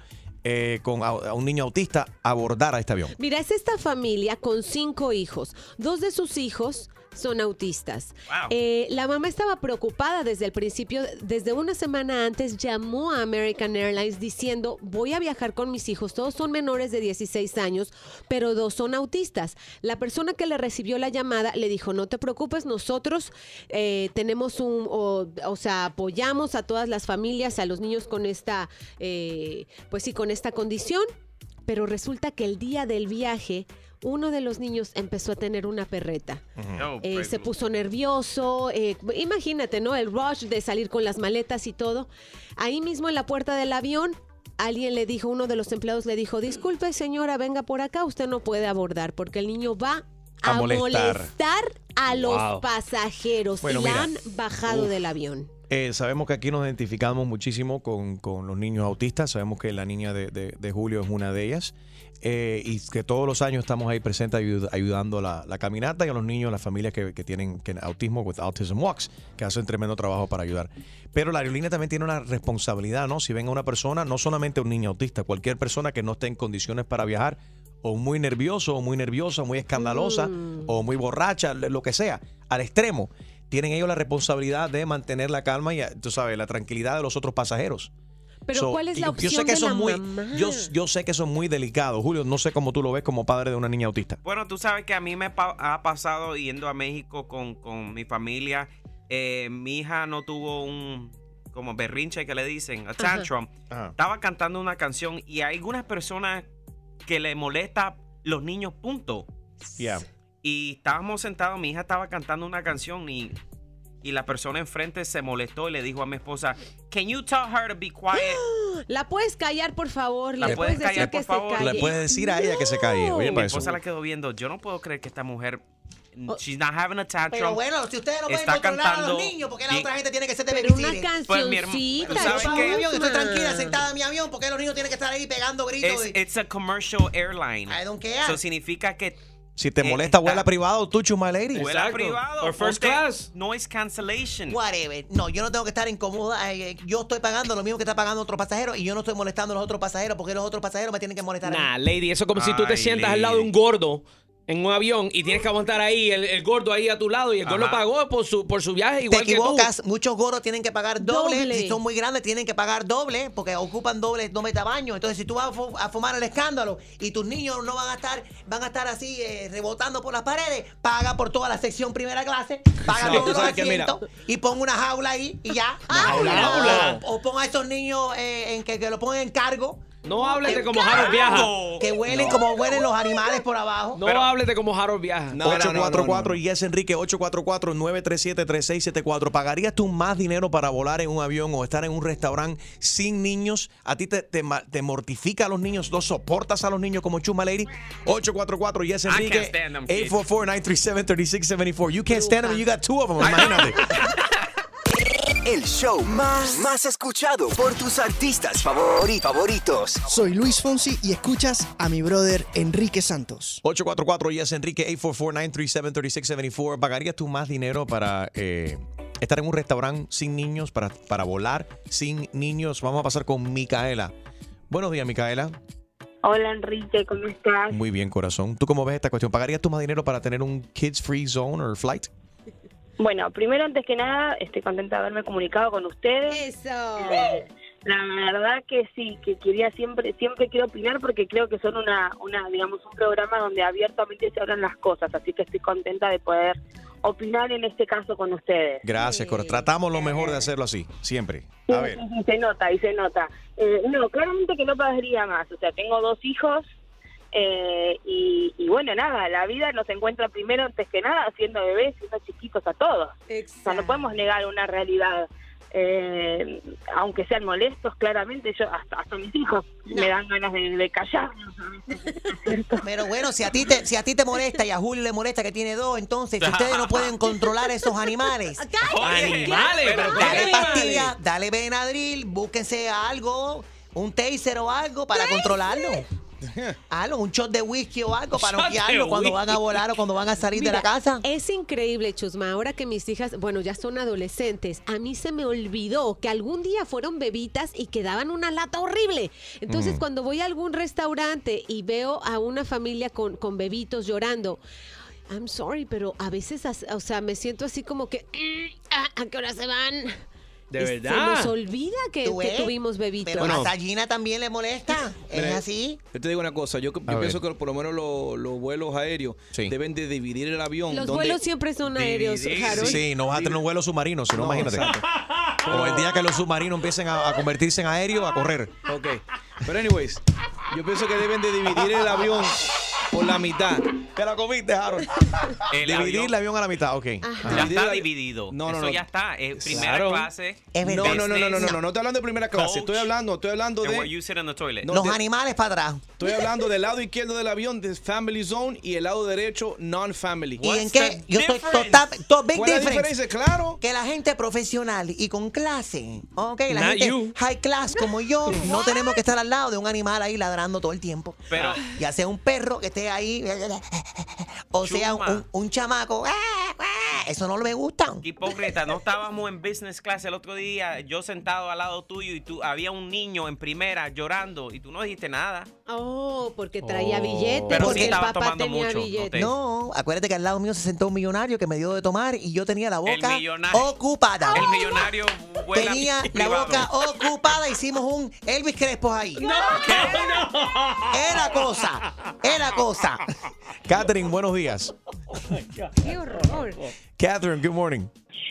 eh, con a, a un niño autista abordara este avión. Mira, es esta familia con cinco hijos. Dos de sus hijos son autistas. Eh, la mamá estaba preocupada desde el principio, desde una semana antes llamó a American Airlines diciendo, voy a viajar con mis hijos, todos son menores de 16 años, pero dos son autistas. La persona que le recibió la llamada le dijo, no te preocupes, nosotros eh, tenemos un, o, o sea, apoyamos a todas las familias, a los niños con esta, eh, pues sí, con esta condición. Pero resulta que el día del viaje, uno de los niños empezó a tener una perreta. Oh, Eh, pues, se puso nervioso, eh, imagínate, ¿no? El rush de salir con las maletas y todo. Ahí mismo en la puerta del avión, alguien le dijo, uno de los empleados le dijo, disculpe señora, venga por acá, usted no puede abordar porque el niño va A a, molestar. molestar. a los Wow. pasajeros Bueno, y la mira. han bajado Uf. del avión. Eh, sabemos que aquí nos identificamos muchísimo con, con los niños autistas. Sabemos que la niña de, de- de Julio es una de ellas. Eh, y que todos los años estamos ahí presentes ayud- ayudando la, la caminata y a los niños, las familias que, que tienen que, autismo, with Autism Walks, que hacen tremendo trabajo para ayudar. Pero la aerolínea también tiene una responsabilidad, ¿no? Si venga una persona, no solamente un niño autista, cualquier persona que no esté en condiciones para viajar, o muy nervioso, o muy nerviosa, muy escandalosa, o muy borracha, lo que sea, al extremo, tienen ellos la responsabilidad de mantener la calma y, tú sabes, la tranquilidad de los otros pasajeros. Pero So, ¿cuál es la opción yo sé que de eso la muy, mamá? Yo, yo sé que eso es muy delicado. Julio, no sé cómo tú lo ves como padre de una niña autista. Bueno, tú sabes que a mí me pa- ha pasado yendo a México con, con mi familia. Eh, mi hija no tuvo un, como berrinche que le dicen, a tantrum, Ajá. estaba cantando una canción y hay algunas personas que le molesta los niños, punto. Yeah. Y estábamos sentados, mi hija estaba cantando una canción y, y la persona enfrente se molestó y le dijo a mi esposa, Can you tell her to be quiet? [GASPS] La puedes callar, por favor. ¿La puedes callar, que por se favor? calle. Le puedes decir a ella que se calle. Oye, mi eso. esposa la quedó viendo. Yo no puedo creer que esta mujer, she's not having a tantrum. Pero bueno, si ustedes no pueden está controlar a cantando los niños, porque la y- otra gente tiene que ser de Pero una? Pues, mi herma- cancioncita. ¿tú sabes qué? avión, estoy tranquila sentada en mi avión, porque los niños tienen que estar ahí pegando gritos. It's, y- it's a commercial airline. I don't care. Eso significa que Si te Eh, molesta, vuela privado, tú, Chuma Lady. vuela privado. Or first ponte class. Noise cancellation. Whatever. No, yo no tengo que estar incómoda. eh, Yo estoy pagando lo mismo que está pagando otro pasajero y yo no estoy molestando a los otros pasajeros porque los otros pasajeros me tienen que molestar. a mí. Nah, lady, eso es como si tú te sientas al lado de un gordo en un avión y tienes que aguantar ahí el, el gordo ahí a tu lado y el gordo pagó por su, por su viaje Te igual que tú. equivocas, muchos gordos tienen que pagar doble. Doble. Si son muy grandes, tienen que pagar doble porque ocupan doble, doble tamaño. Entonces, si tú vas a, fu- a fumar el escándalo y tus niños no van a estar, van a estar así eh, rebotando por las paredes, paga por toda la sección primera clase, paga No, todos los asientos y pon una jaula ahí y ya. jaula, O- jaula. O, pon a esos niños eh, en que, que lo pongan en cargo. No hables de como Harold viaja. Que huelen como huelen los animales por abajo. No hables de como Harold viaja. No, no, no, no, 844 no. Yes Enrique 844-937-3674. ¿Pagarías tú más dinero para volar en un avión o estar en un restaurante sin niños? ¿A ti te, te, mortifica a los niños? ¿No soportas a los niños como Chuma Lady? 844 Yes I can't Enrique stand them kids. 844-937-3674. You can't stand them you got two of them. Imagínate. [LAUGHS] El show más, más escuchado por tus artistas favori- favoritos. Soy Luis Fonsi y escuchas a mi brother Enrique Santos. 844 Yes Enrique 844-937-3674. ¿Pagarías tú más dinero para eh, estar en un restaurante sin niños, para, para volar sin niños? Vamos a pasar con Micaela. Buenos días, Micaela. Hola Enrique, ¿cómo estás? Muy bien, corazón. ¿Tú cómo ves esta cuestión? ¿Pagarías tú más dinero para tener un kids free zone o flight? Bueno, primero, antes que nada, estoy contenta de haberme comunicado con ustedes. Eso. La verdad que sí, que quería siempre, siempre quiero opinar porque creo que son una, una, digamos, un programa donde abiertamente se hablan las cosas, así que estoy contenta de poder opinar en este caso con ustedes. Gracias, corazón. Tratamos lo mejor de hacerlo así, siempre. A ver. Sí, sí, se nota y se nota. Eh, no, claramente que no pagaría más. O sea, tengo dos hijos eh, y, y bueno, nada, la vida nos encuentra primero, antes que nada, siendo bebés, siendo chiquitos a todos. O sea, no podemos negar una realidad. Eh, aunque sean molestos, claramente, yo hasta, hasta mis hijos me dan ganas de, de callar. Pero bueno, si a ti te, si a ti te molesta y a Julio le molesta que tiene dos, entonces si ustedes no pueden controlar esos animales, [LAUGHS] Animales, pero ¿qué dale animales? pastilla, dale Benadryl, búsquense algo, un taser o algo para controlarlo. [LAUGHS] Algo, un shot de whisky o algo para noquearlo cuando van a volar o cuando van a salir de la casa. Es increíble, Chusma. Ahora que mis hijas, bueno, ya son adolescentes, a mí se me olvidó que algún día fueron bebitas y quedaban una lata horrible. Entonces, Mm. cuando voy a algún restaurante y veo a una familia con, con bebitos llorando, I'm sorry, pero a veces, o sea, me siento así como que, "Mm, ah, ¿a qué hora se van? De Y Se verdad. nos olvida que, tuvimos bebitos. Pero a Tallina también le molesta. Es Mira, así. Yo te digo una cosa, yo, pienso que por lo menos lo- los vuelos aéreos deben de dividir el avión. Los donde- vuelos siempre son aéreos, Harold. Sí, no vas a tener un vuelo submarino, si no, No, imagínate. exacto. O el día que los submarinos empiecen a, a convertirse en aéreo, a correr. Ok. Pero anyways, yo pienso que deben de dividir el avión por la mitad. Te la comiste, Harold. [LAUGHS] El Dividir avión el avión a la mitad, ok. ya está dividido. No, no, Eso no. ya está. Eh, primera Claro. clase. No, no, no, no, no, no, no, no estoy hablando de primera clase, Coach. estoy hablando, estoy hablando and de where you sit in the toilet. No, Los de- animales para atrás. Estoy [LAUGHS] hablando del lado izquierdo del avión de Family Zone y el lado derecho Non-Family. ¿Y en qué? Yo estoy total, to- big ¿Cuál es la difference. diferencia? Claro. Que la gente profesional y con clase, ok, la Not gente you. high class como yo, [LAUGHS] no tenemos que estar al lado de un animal ahí ladrando todo el tiempo. Pero- ya sea un perro que esté ahí, o sea un chamaco, eso no me gusta. Hipócrita, no estábamos en business class el otro día, yo sentado al lado tuyo y tú había un niño en primera llorando y tú no dijiste nada. Oh, porque traía Oh. billetes, Pero porque sí el estaba papá tomando tenía mucho, billetes. No, acuérdate que al lado mío se sentó un millonario que me dio de tomar y yo tenía la boca ocupada. El millonario vuela Tenía [LAUGHS] la boca ocupada, hicimos un Elvis Crespo ahí. No, Era cosa, era cosa. Catherine, buenos días. Qué horror. Catherine, good morning.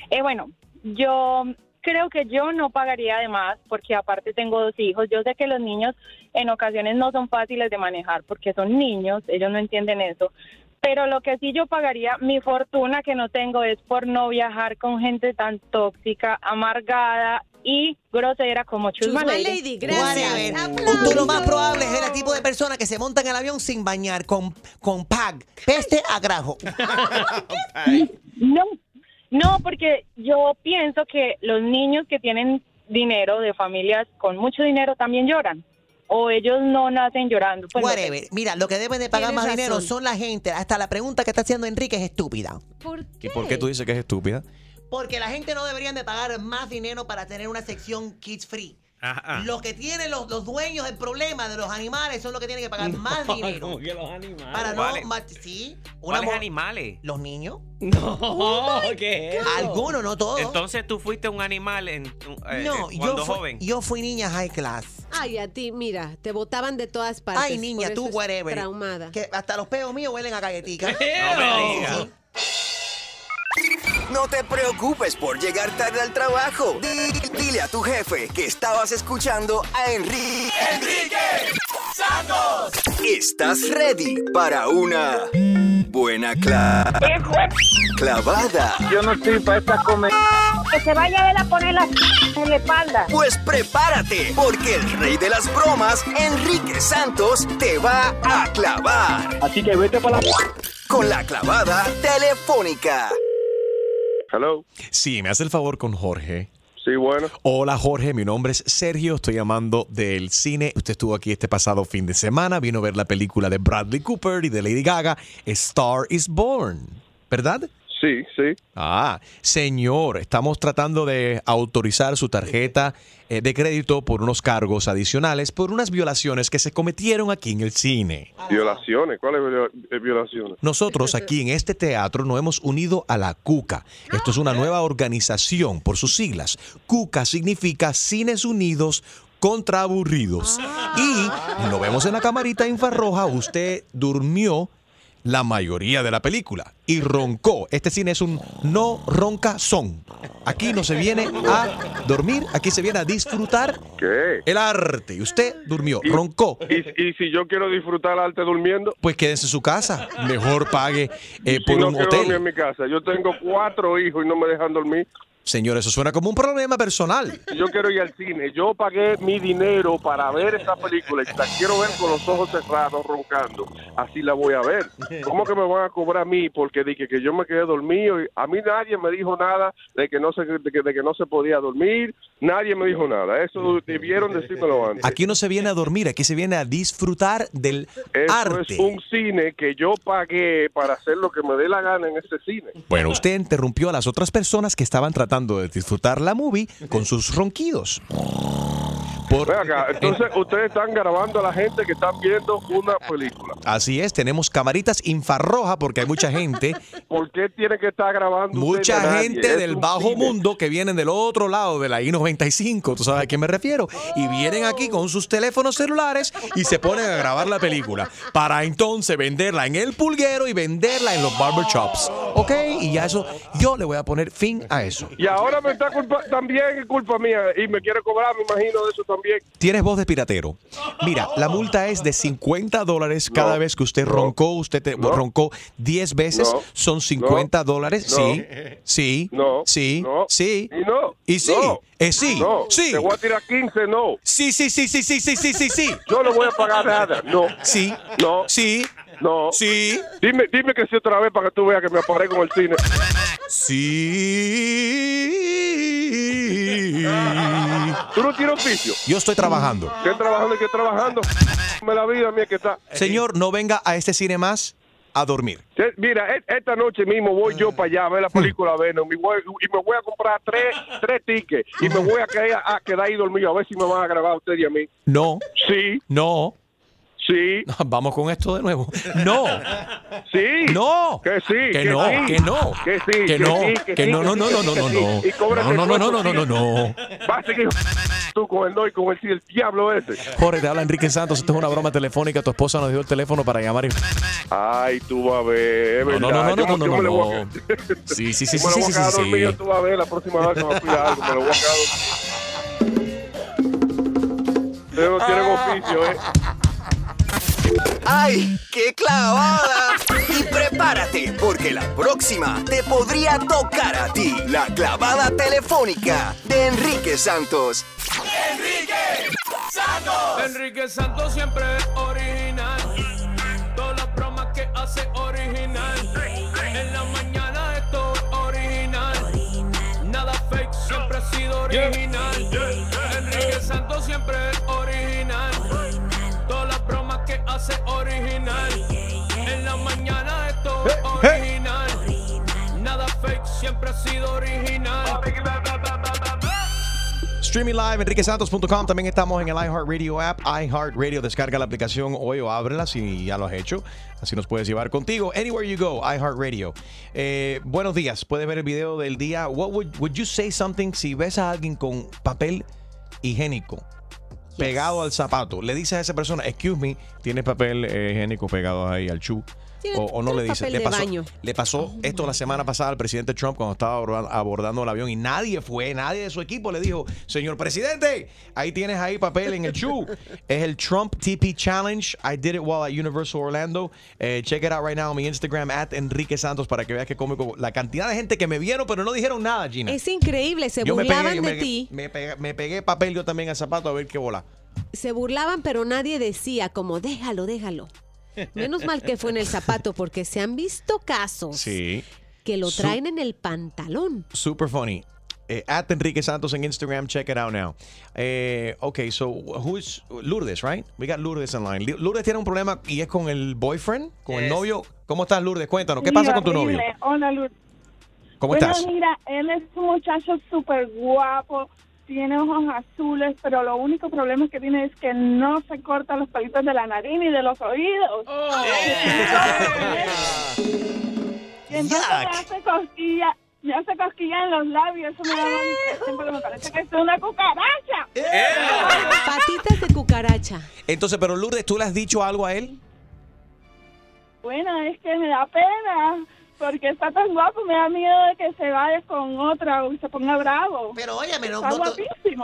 Eh, bueno, yo creo que yo no pagaría de más porque aparte tengo dos hijos. Yo sé que los niños en ocasiones no son fáciles de manejar porque son niños, ellos no entienden eso. Pero lo que sí yo pagaría, mi fortuna que no tengo es por no viajar con gente tan tóxica, amargada y grosera como Chusma Chusma Lady. Lady, gracias. Tú lo más probable es el tipo de persona que se monta en el avión sin bañar, con, con pag, peste a grajo. [LAUGHS] No, no, porque yo pienso que los niños que tienen dinero de familias con mucho dinero también lloran. O ellos no nacen llorando. Pues, Whatever. Mira, lo que deben de pagar más dinero son la gente. Hasta la pregunta que está haciendo Enrique es estúpida. ¿Por ¿Y por qué tú dices que es estúpida? Porque la gente no deberían de pagar más dinero para tener una sección kids free. Ajá. Los que tienen los, los dueños del problema de los animales son los que tienen que pagar más dinero. Como que los animales. Para no ¿Cuáles? sí, una ¿Cuáles animales? los niños. No, ¿qué es eso? Algunos, no todos. Entonces tú fuiste un animal en, eh, no, eh, yo cuando fui, joven. yo fui niña high class. Ay, a ti, mira, te botaban de todas partes. Ay, niña, tú, whatever. Traumada. Que hasta los peos míos huelen a galletica. [LAUGHS] No me digas. No te preocupes por llegar tarde al trabajo. Di- Dile a tu jefe que estabas escuchando a Enrique. Enrique Santos. ¿Estás ready para una buena cla- clavada? Yo no estoy para esta comer. Que se vaya él a poner la en la espalda. Pues prepárate, porque el rey de las bromas, Enrique Santos, te va a clavar. Así que vete para la... Con la clavada telefónica. Hello. Sí, me hace el favor con Jorge. Sí, bueno. Hola Jorge, mi nombre es Sergio, estoy llamando del cine. Usted estuvo aquí este pasado fin de semana, vino a ver la película de Bradley Cooper y de Lady Gaga, Star is Born, ¿verdad? Sí, sí. Ah, señor, estamos tratando de autorizar su tarjeta eh, de crédito por unos cargos adicionales por unas violaciones que se cometieron aquí en el cine. Violaciones. ¿Cuáles eh, violaciones? Nosotros aquí en este teatro nos hemos unido a la CUCA. Esto es una nueva organización por sus siglas. CUCA significa Cines Unidos contra Aburridos. Y lo vemos en la camarita infrarroja, usted durmió la mayoría de la película y roncó. Este cine es un no ronca son. Aquí no se viene a dormir, aquí se viene a disfrutar ¿Qué? el arte. Y usted durmió, roncó. ¿Y, y si yo quiero disfrutar el arte durmiendo? Pues quédese en su casa. Mejor pague eh, si por no un quiero dormir en hotel. mi casa. Yo tengo cuatro hijos y no me dejan dormir. Señor, eso suena como un problema personal. Yo quiero ir al cine. Yo pagué mi dinero para ver esa película y la quiero ver con los ojos cerrados, roncando. Así la voy a ver. ¿Cómo que me van a cobrar a mí porque dije que yo me quedé dormido? Y A mí nadie me dijo nada de que no se de que, de que no se podía dormir. Nadie me dijo nada. Eso debieron decírmelo antes. Aquí no se viene a dormir, aquí se viene a disfrutar del Eso arte. es un cine que yo pagué para hacer lo que me dé la gana en ese cine. Bueno, usted interrumpió a las otras personas que estaban tratando de disfrutar la movie con sus ronquidos. Por- Ven acá, entonces ustedes están grabando a la gente que están viendo una película. Así es, tenemos camaritas infrarroja porque hay mucha gente, [LAUGHS] ¿Por qué tiene que estar grabando mucha gente del bajo cine. mundo que vienen del otro lado de la I-95, tú sabes a qué me refiero, y vienen aquí con sus teléfonos celulares y se ponen a grabar la película para entonces venderla en el pulguero y venderla en los barbershops, ¿ok? Y ya eso, yo le voy a poner fin a eso. Y ahora me está culpa, también culpa mía y me quiere cobrar, me imagino, de eso también. Tienes voz de piratero. Mira, la multa es de 50 dólares cada vez que usted roncó. Usted te- roncó 10 veces. No. Son 50 dólares. No. Sí. Sí. No. Sí. No. Sí. Y no. Y sí. No. Eh, sí. No. Sí. Te voy a tirar 15, no. Sí, sí, sí, sí, sí, sí, sí, sí, sí. Yo no voy a pagar nada. No. Sí. No. Sí. No. Sí. Dime, dime que sí otra vez para que tú veas que me aparezco en el cine. Sí. ¿Tú no tienes oficio? Yo estoy trabajando. ¿Qué trabajando y qué trabajando? Me la vida mía que está. Señor, no venga a este cine más a dormir. Mira, e- esta noche mismo voy yo para allá a ver la película Venom y, voy- y me voy a comprar tres, tres tickets y me voy a quedar, a quedar ahí dormido a ver si me van a grabar a usted y a mí. No. Sí. No. Sí. [LAUGHS] Vamos con esto de nuevo. No. [LAUGHS] Sí. No. Que sí. Que no, sí. que no. Que sí. Que no. sí, Que sí, no, no, no, no, no, que no, no. No, no, no, no, no, no, no, no. A seguir. tú con el no y con el sí, el diablo ese. Jorge, te habla Enrique Santos. Esto es una broma telefónica. Tu esposa nos dio el teléfono para llamar. y- Ay, tú vas a ver, No, no, no, no, no, no, no. quedar- [LAUGHS] Sí, sí, sí, sí, sí, sí, sí. tú vas a ver la próxima vez que me pida algo, me lo voy a quedar Ustedes no tienen oficio, ¿eh? ¡Ay, qué clavada! Y prepárate, porque la próxima te podría tocar a ti. La clavada telefónica de Enrique Santos. Enrique Santos. Enrique Santos siempre es original. Todas las bromas que hace original. En la mañana esto es original. Nada fake, siempre ha sido original. Siempre ha sido original. Streaming live, enriquesantos.com. También estamos en el iHeartRadio app. iHeartRadio, descarga la aplicación hoy o ábrela si ya lo has hecho. Así nos puedes llevar contigo. Anywhere you go, iHeartRadio. Eh, buenos días. Puedes ver el video del día. What would, would you say something si ves a alguien con papel higiénico pegado al zapato? Le dices a esa persona, excuse me, tienes papel eh, higiénico pegado ahí al chu. Tiene- O, o no le papel Le pasó, le pasó esto la semana pasada al presidente Trump cuando estaba aborda- abordando el avión y nadie fue, nadie de su equipo le dijo, señor presidente, ahí tienes ahí papel en el chu. [LAUGHS] es el Trump TP Challenge. I did it while at Universal Orlando. Eh, check it out right now on mi Instagram, at Enrique Santos, para que veas que cómico. La cantidad de gente que me vieron, pero no dijeron nada, Gina. Es increíble, se Yo burlaban pegué, de me, ti, Me pegué, me pegué papel yo también al zapato a ver qué bola. se burlaban, pero nadie decía como, déjalo, déjalo. Menos mal que fue en el zapato, porque se han visto casos Sí. que lo Su- traen en el pantalón. Super funny. Eh, at Enrique Santos en Instagram. Check it out now. Eh, okay, so who's Lourdes, right? We got Lourdes online. Li- Lourdes tiene un problema y es con el boyfriend, con el novio. ¿Cómo estás, Lourdes? Cuéntanos, ¿qué Sí, pasa con tu novio? Hola, Lourdes. ¿Cómo bueno, estás? mira, él es un muchacho súper guapo, tiene ojos azules, pero lo único problema que tiene es que no se corta los pelitos de la nariz ni de los oídos. Y entonces me hace cosquilla, me hace cosquilla en los labios, eso me da impresión, porque me parece que es una cucaracha. Patitas de cucaracha. Entonces, pero Lourdes, ¿tú le has dicho algo a él? Bueno, es que me da pena, porque está tan guapo, me da miedo de que se vaya con otra o se ponga bravo. Pero óyeme, no,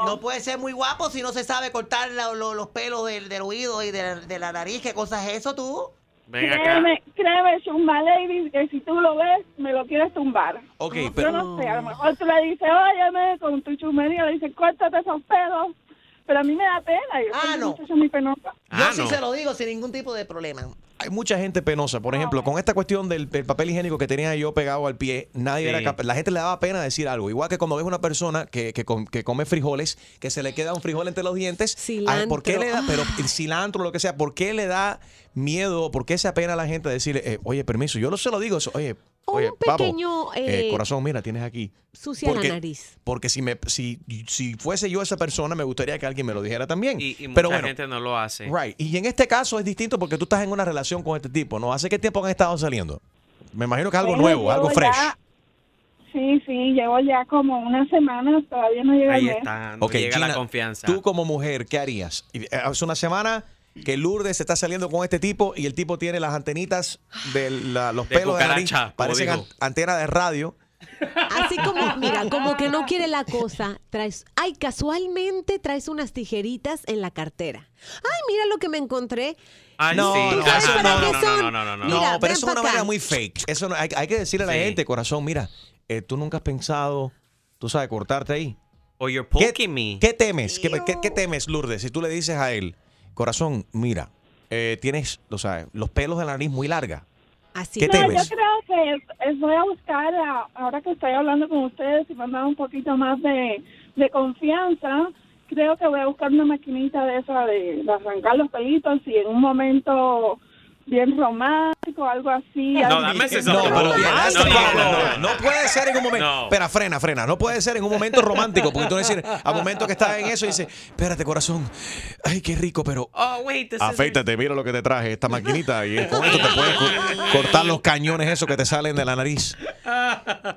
no, puede ser muy guapo si no se sabe cortar la- lo- los pelos del, del oído y de, la- de la nariz. ¿Qué cosa es eso tú? Créeme, créeme, Chumba Lady, que si tú lo ves, me lo quieres tumbar. Ok, Yo pero... no sé, a lo mejor tú le dices, óyeme, con tu chumería, le dices, córtate esos pelos. Pero a mí me da pena, yo una muchacha muy penosa. Yo sí se lo digo sin ningún tipo de problema. Hay mucha gente penosa. Por ejemplo, con esta cuestión del, del papel higiénico que tenía yo pegado al pie, nadie Sí. era capaz. La gente le daba pena decir algo. Igual que cuando ves una persona que, que, com- que come frijoles, que se le queda un frijol entre los dientes. ay, ¿Por qué le da, pero el cilantro, lo que sea, ¿por qué le da miedo? ¿Por qué se apena a la gente decirle, eh, oye, permiso? Yo no se lo digo. eso, Oye, O oye, un papo, pequeño, eh, eh, corazón, mira, tienes aquí. Sucia Porque- la nariz. Porque si, me, si, si fuese yo esa persona, me gustaría que alguien me lo dijera también. Y, y mucha pero bueno, gente no lo hace. Right. Y en este caso es distinto porque tú estás en una relación con este tipo, ¿no? ¿Hace qué tiempo han estado saliendo? Me imagino que es algo Bueno, nuevo, algo fresh. ya- sí, sí, llevo ya como una semana, todavía no llega el Ahí mes. está, no llega la confianza. Tú como mujer, ¿qué harías? Eh, Hace una semana que Lourdes está saliendo con este tipo y el tipo tiene las antenitas de la- los De pelos de la nariz, parecen digo. an- antena de radio. Así como, mira, como que no quiere la cosa, traes, ay, casualmente traes unas tijeritas en la cartera. Ay, mira lo que me encontré. Ay, no, sí. no, No, no, no, no, no, no, no, pero eso es una manera muy fake. Eso no- hay, hay que decirle a la Sí. gente, corazón, mira, eh, tú nunca has pensado, tú sabes, cortarte ahí. O you're ¿Qué, poking me. qué temes? ¿Qué, qué- qué temes, Lourdes? Si tú le dices a él, corazón, mira, eh, tienes, o sea, los pelos de la nariz muy larga. Así ¿Qué no, yo creo que es- es- voy a buscar, a- ahora que estoy hablando con ustedes y me han dado un poquito más de, de confianza, creo que voy a buscar una maquinita de esa de, de arrancar los pelitos y en un momento bien romántico, algo así. No, algo dame ese No, pero No, bien, no, no, claro, no, no, no. no puede ser en un momento. No. Espera, frena, frena. No puede ser en un momento romántico, porque tú decir, a momento que estás en eso y dices, espérate, corazón, ay, qué rico, pero Oh, wait, afeítate, mira lo que te traje, esta maquinita, y con esto te puedes co- [LAUGHS] cortar los cañones esos que te salen de la nariz.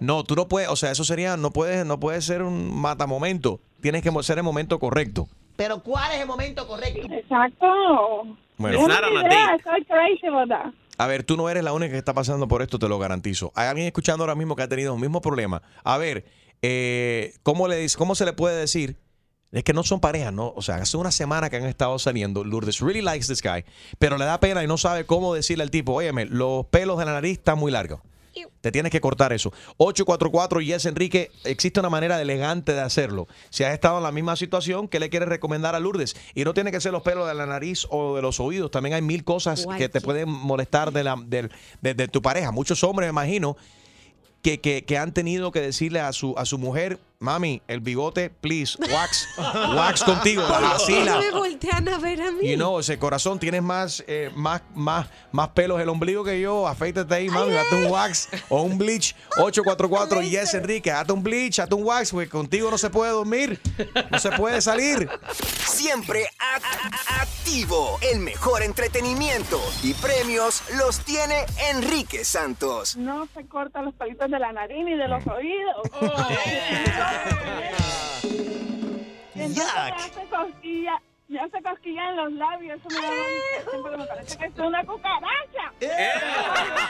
No, tú no puedes, o sea, eso sería, no puede, no puede ser un matamomento. tienes que ser el momento correcto. Pero ¿cuál es el momento correcto? Exacto. Bueno. Yo It's not no on a tengo idea, date. Estoy crazy about that. A ver, tú no eres la única que está pasando por esto, te lo garantizo. Hay alguien escuchando ahora mismo que ha tenido el mismo problema. A ver, eh, ¿cómo, le, dice- ¿cómo se le puede decir? Es que no son parejas, ¿no? O sea, hace una semana que han estado saliendo. Lourdes really likes this guy, pero le da pena y no sabe cómo decirle al tipo, óyeme, los pelos de la nariz están muy largos. Te tienes que cortar eso. 844 Yes Enrique, existe una manera elegante de hacerlo. Si has estado en la misma situación, ¿qué le quieres recomendar a Lourdes? Y no tiene que ser los pelos de la nariz o de los oídos. También hay mil cosas que te pueden molestar de, la, del- de, de tu pareja. Muchos hombres, me imagino, que, que- que han tenido que decirle a su, a su mujer, mami, el bigote, please, wax, wax contigo, [LAUGHS] ¿Por qué vacila. no me voltean a ver a mí? Y no, ese corazón, tienes más, eh, más, más, más pelos el ombligo que yo. Afeítate ahí, mami, hazte un wax o un bleach. 844 Yes Enrique, hazte un bleach, hazte un wax, porque contigo no se puede dormir, no se puede salir. Siempre activo. El mejor entretenimiento y premios los tiene Enrique Santos. No se cortan los pelitos de la nariz ni de los Mm. oídos. [LAUGHS] Entonces me hace cosquilla, me hace cosquilla en los labios. Eso me da siempre me parece que es una cucaracha.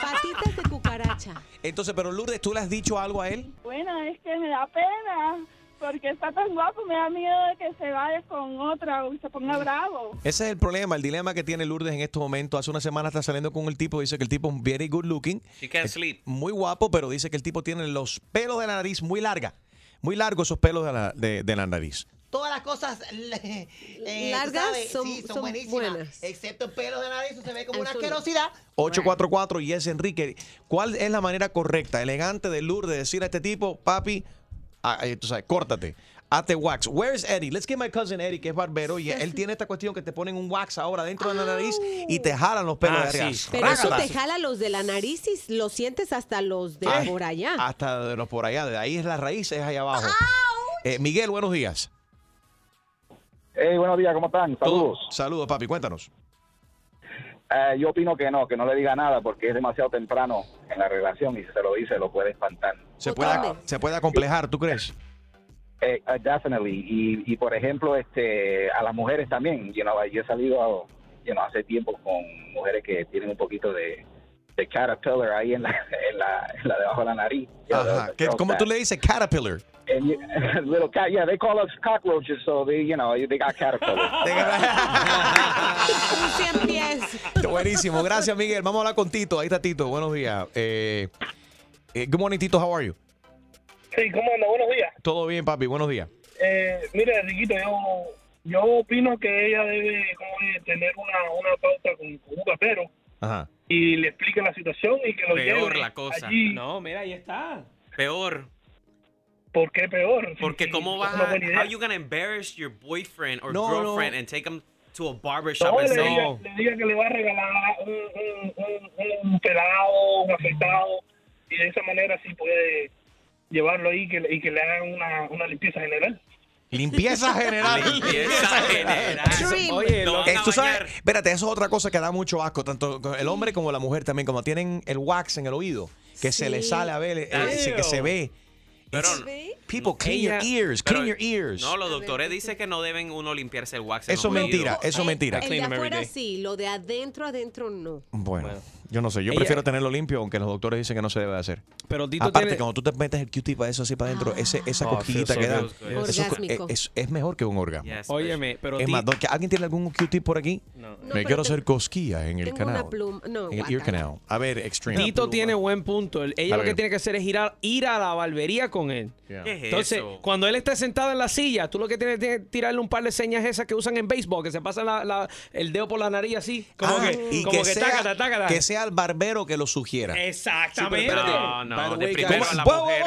Patitas de cucaracha. Entonces, pero Lourdes, ¿tú le has dicho algo a él? Bueno, es que me da pena. Porque está tan guapo, me da miedo de que se vaya con otra o se ponga bravo. Ese es el problema, el dilema que tiene Lourdes en estos momentos. Hace una semana está saliendo con el tipo, dice que el tipo es very good looking. She can't sleep. Muy guapo, pero dice que el tipo tiene los pelos de la nariz muy larga. Muy largos esos pelos de la, de, de la nariz. Todas las cosas [LAUGHS] eh, Largas sabes, son- sí, son, son buenísimas. buenas. Excepto el pelo de la nariz, eso se ve como una asquerosidad. 844 Yes Enrique. ¿Cuál es la manera correcta, elegante de Lourdes de decir a este tipo, papi, ah, eh, tú sabes, córtate, hazte wax? Where's Eddie? Let's get my cousin Eddie, que es barbero, y él tiene esta cuestión que te ponen un wax ahora dentro de la nariz y te jalan los pelos Ah, de arriba. sí. Pero eso Rácala. te jala los de la nariz y lo sientes hasta los de Ay, por allá. Hasta de los por allá, de ahí es la raíz, es ahí abajo. Eh, Miguel, buenos días. Hey, buenos días, ¿cómo están? Saludos. Saludos, papi, cuéntanos. Eh, yo opino que no, que no le diga nada porque es demasiado temprano en la relación y si se lo dice lo puede espantar. Se puede, se puede acomplejar, ¿tú crees? Eh, eh, definitely. Y, y por ejemplo, este, a las mujeres también. You know, yo he salido you know, hace tiempo con mujeres que tienen un poquito de, de caterpillar ahí en la, [LAUGHS] en la, en la debajo de la nariz. You know, Ajá. the- ¿Qué- the ¿Cómo tú le dices caterpillar? And you- [LAUGHS] little cat, yeah, they call us cockroaches, so they, you know, they got caterpillars. [LAUGHS] Un cien pies. Buenísimo, gracias Miguel. Vamos a hablar con Tito. Ahí está Tito, buenos días. Eh, eh, good morning, Tito, how are you? Sí, ¿cómo anda? Buenos días. Todo bien, papi, buenos días. Eh, mire, Riquito, yo, yo opino que ella debe como tener una, una pauta con, con un rapero Ajá. y le explique la situación y que lo Peor lleve la cosa. allí. No, mira, ahí está. Peor. ¿Por qué peor? Porque Sí, cómo vas a... How you gonna embarrass your boyfriend or No, no. girlfriend and take him to a barbershop No, and le, say... diga, le diga que le va a regalar un, un, un, un pelado, un afeitado y de esa manera sí puede llevarlo ahí y que, le- y que le hagan una, una limpieza general. Limpieza [LAUGHS] general. Limpieza [LAUGHS] general. Oye, eh, tú sabes, espérate, eso es otra cosa que da mucho asco, tanto el hombre como la mujer también, como tienen el wax en el oído, que se le sale a ver, eh, que se ve. Pero, People, clean your ears, pero- clean your ears. No, los doctores dicen que no deben uno limpiarse el wax. en Eso los es mentira, oídos. eso es mentira. El de afuera sí, lo de adentro, adentro no. Bueno, yo no sé, yo Ella- prefiero tenerlo limpio, aunque los doctores dicen que no se debe hacer. Pero Tito Aparte, tiene- cuando tú te metes el Q-tip a eso así para adentro, ese, esa Oh, cosquillita feels que da, good. eso es- Orgásmico. es, es mejor que un orgasmo. Óyeme, pero es más, don- ¿alguien tiene algún Q-tip por aquí? No. No, Me pero quiero te- hacer cosquillas en el Tengo canal. pluma. No, en el ear guácala. canal. A ver, Extreme. Tito tiene buen punto. Él- Ella A lo que ver. tiene que hacer es ir a, ir a la barbería con él. Yeah. ¿Qué es Entonces, eso? cuando él esté sentado en la silla, tú lo que tienes que tirarle un par de señas esas que usan en béisbol, que se pasa la- la- el dedo por la nariz así. Como Ah, que, y como que, que, sea, tácata, tácata. que sea el barbero que lo sugiera. Exactamente. No, no, By the de way, primero a la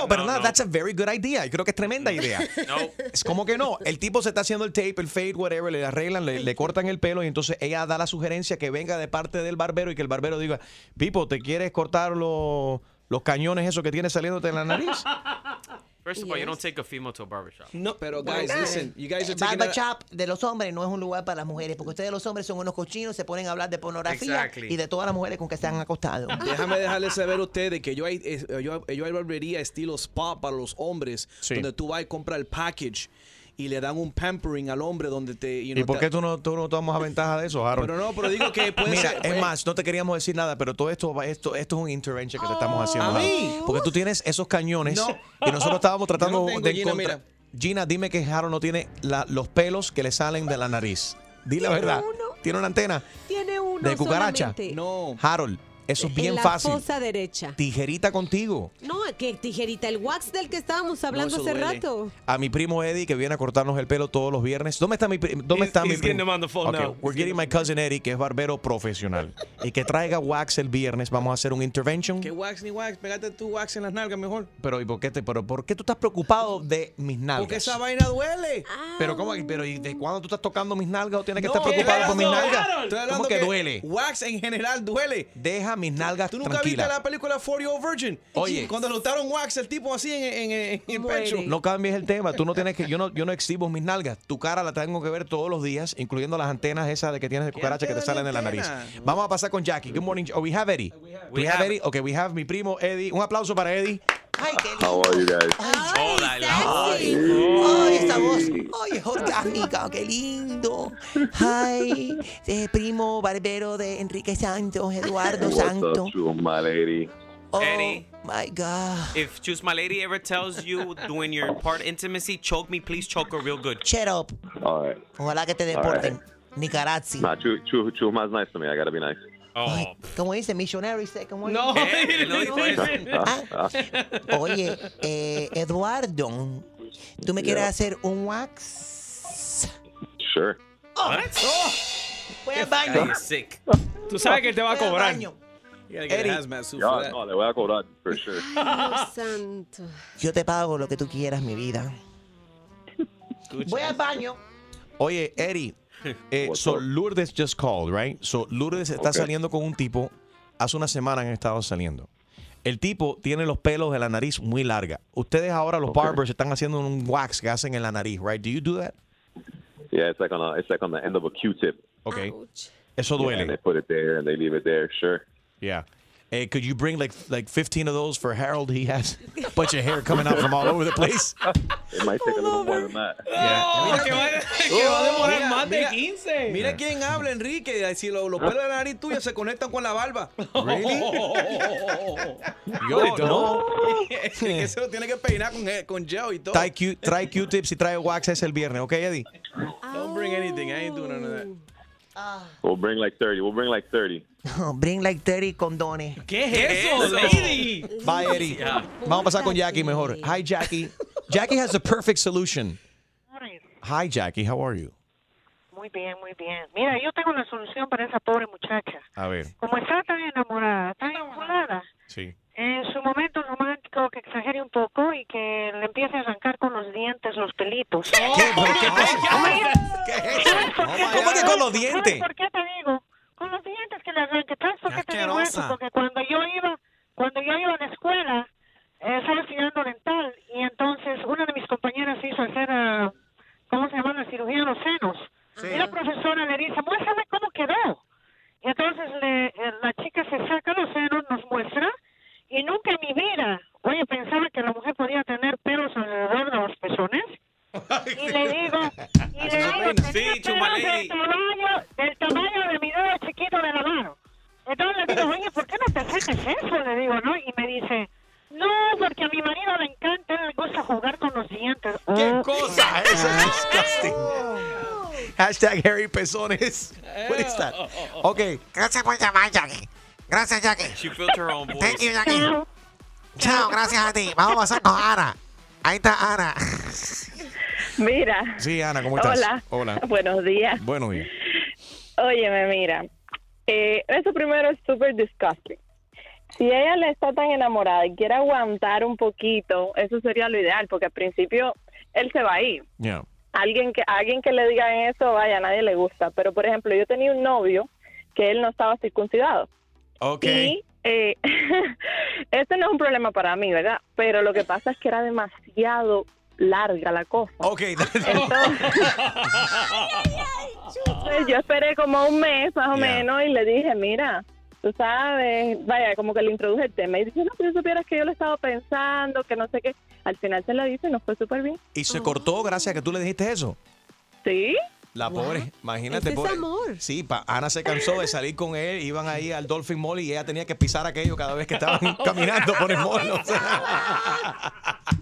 pero no, nada, no. that's a very good idea. Yo creo que es tremenda idea. [LAUGHS] No. Es como que no. El tipo se está haciendo el tape, el fade, whatever, le arreglan, le, le cortan el pelo y entonces ella da la sugerencia que venga de parte del barbero y que el barbero diga, Pipo, ¿te quieres cortar los, los cañones esos que tienes saliéndote en la nariz? [LAUGHS] First of all, you don't take a female to a barbershop. No, pero Guys, listen, you guys are el taking barber a- shop de los hombres no es un lugar para las mujeres, porque ustedes los hombres son unos cochinos, se ponen a hablar de pornografía Exactly. y de todas las mujeres con que se han acostado. [LAUGHS] Déjame dejarles saber a ustedes que yo hay, yo, yo hay barbería estilo spa para los hombres, Sí. donde tú vas y compras el package y le dan un pampering al hombre donde te... you ¿Y know, por te- qué tú no, tú no tomas ventaja de eso, Harold? Pero no, pero digo que puede Mira, ser- es puede- más, no te queríamos decir nada, pero todo esto, va- esto, esto es un intervention que te estamos haciendo. ¿A mí? Porque tú tienes esos cañones No. y nosotros estábamos tratando Yo no tengo, de Gina, encontrar. mira. Gina, dime que Harold no tiene la- los pelos que le salen de la nariz. Di la Tiene verdad. uno. ¿Tiene una antena Tiene uno de cucaracha? solamente. No. Harold, eso es bien en la fácil. fosa derecha. Tijerita contigo. No, que tijerita, el wax del que estábamos hablando hace duele. rato. A mi primo Eddie, que viene a cortarnos el pelo todos los viernes. ¿Dónde está mi, dónde He's- está mi he's primo? getting him on the phone Okay, now. We're getting my cousin Eddie, que es barbero profesional. [LAUGHS] y que traiga wax el viernes. Vamos a hacer un intervention. Que wax ni wax, pégate tu wax en las nalgas mejor. Pero, ¿y por qué, te, pero, ¿por qué tú estás preocupado de mis nalgas? Porque esa vaina duele. Pero, ¿cómo? Pero, ¿y de cuándo tú estás tocando mis nalgas o tienes que No, estar preocupado por mis nalgas? ¿Cómo que, duele? Wax en general duele. Deja mis nalgas ¿Tú nunca tranquilas. viste la película 40 Year Virgin? Oye. Cuando le untaron wax el tipo así en, en- en- en el pecho. No cambies el tema. Tú no tienes que. Yo no, yo no exhibo mis nalgas. Tu cara la tengo que ver todos los días, incluyendo las antenas esas de que tienes de cucaracha que te salen de la nariz. Vamos a pasar con Jackie. Good morning. Oh, we have Eddie. We, have, Eddie. Okay, we have mi primo Eddie. Un aplauso para Eddie. Ay, qué How are you guys? Ay, ay, esa voz. Ay, es orgánica, qué lindo. Ay, eh, primo barbero de Enrique Santos, Eduardo What's Santos. up, True, my lady? Oh, Eddie. my God. If Choose My Lady ever tells you during your part intimacy, choke me, please choke her real good. Shut up. All right. Ojalá que te All deporten. Nicarazzi. Nah, True, True, True Ma's nice to me. I gotta be nice. Oh. ¿Cómo dice? Missionary second one. No, Eh, no eso. [LAUGHS] Ah, Oye, eh, Eduardo, ¿tú me quieres Yeah. hacer un wax? Sure. Oh, oh, voy al baño. Sick. Tú sabes que él te va a Voy al cobrar. baño. That. no, le voy a cobrar, for sure. Dios [LAUGHS] santo. Yo te pago lo que tú quieras, mi vida. Voy al baño. Oye, Eddie. Eh, so Lourdes just called, right? So Lourdes está Okay. saliendo con un tipo. Hace una semana han estado saliendo. El tipo tiene los pelos de la nariz muy larga. Ustedes ahora, los Okay. barbers, están haciendo un wax que hacen en la nariz, right? Do you do that? Yeah, it's like on a, it's like on the end of a Q-tip. Okay. Eso Yeah, duele. and they put it there and they leave it there. Sure. Yeah. Eh, could you bring like like 15 of those for Harold? He has a bunch of hair coming out from all over the place. [LAUGHS] It might take a little more than that. Mira que va, que a demorar Mira, más de 15. Mira quién habla, Enrique. Si lo- los pelos de la nariz tuya se conectan con la barba. [LAUGHS] Really? [LAUGHS] Yo no. Es que se lo tiene que peinar con, con gel y todo. Trae Q- trae Q-tips y trae wax ese el viernes, ¿ok, Eddie? Don't bring anything. I ain't doing none of that. We'll bring like 30. We'll bring like 30. Oh, [LAUGHS] bring like 30 condones. ¿Qué es eso, lady? Bye, Eddie. Vamos a pasar con Jackie mejor. Hi, Jackie. Jackie has the perfect solution. Hi, Jackie. How are you? Muy bien, muy bien. Mira, yo tengo la solución para esa pobre muchacha. A ver. Como está tan enamorada, tan enamorada, Sí. En su momento romántico que exagere un poco y que le empiece a arrancar con los dientes los pelitos. ¿Qué? ¿Pero qué. ¿Cómo que con los dientes? ¿Sabes por qué te digo? Con los dientes que le arranque. ¿Sabes por qué te digo eso? Porque cuando yo iba, cuando yo iba a la escuela, eh, estaba estudiando dental y entonces una de mis compañeras hizo hacer, ah, ¿cómo se llama? La cirugía de los senos. Y la profesora le dice, muéstrame cómo quedó. Y entonces le, eh, la chica se saca los senos, nos muestra, y nunca en mi vida, oye, pensaba que la mujer podía tener pelos alrededor de los pezones. Y le digo, y le digo, Sí, tenía pelos chumaley. del tamaño, del tamaño de mi dedo chiquito de la mano. Entonces le digo, oye, ¿por qué no te haces eso? Le digo, ¿no? Y me dice, no, porque a mi marido le encanta, le gusta jugar con los dientes. ¿Qué Oh. cosa? Eso es disgusting. Hashtag Harry Pezones. What is that? Ok. Gracias por llamar, Jackie. Gracias, Jackie. She her own voice. Thank you, Jackie. [LAUGHS] Chao, gracias a ti. Vamos a pasar con Ana. Ahí está Ana. Mira. Sí, Ana, ¿cómo estás? Hola. Hola. Buenos días. Buenos días. Óyeme, mira. Eh, eso primero es súper disgusting. Si ella le está tan enamorada y quiere aguantar un poquito, eso sería lo ideal, porque al principio él se va a ir. Yeah. Alguien que, alguien que le diga eso, vaya, a nadie le gusta. Pero, por ejemplo, yo tenía un novio que él no estaba circuncidado. Ok. Y eh, [LAUGHS] este no es un problema para mí, ¿verdad? Pero lo que pasa es que era demasiado larga la cosa. Ok. [LAUGHS] Entonces yo esperé como un mes más o Yeah. menos y le dije, mira, tú sabes, vaya, como que le introduje el tema y dice, no, pero supieras que yo lo he estado pensando, que no sé qué. Al final se lo dice y nos fue súper bien. Y se cortó gracias a que tú le dijiste eso. Sí. La pobre, imagínate, Ese es pobre. amor. Sí, pa- Ana se cansó de salir con él, iban ahí al Dolphin Mall y ella tenía que pisar aquello cada vez que estaban [LAUGHS] caminando por el mall. o sea. [LAUGHS]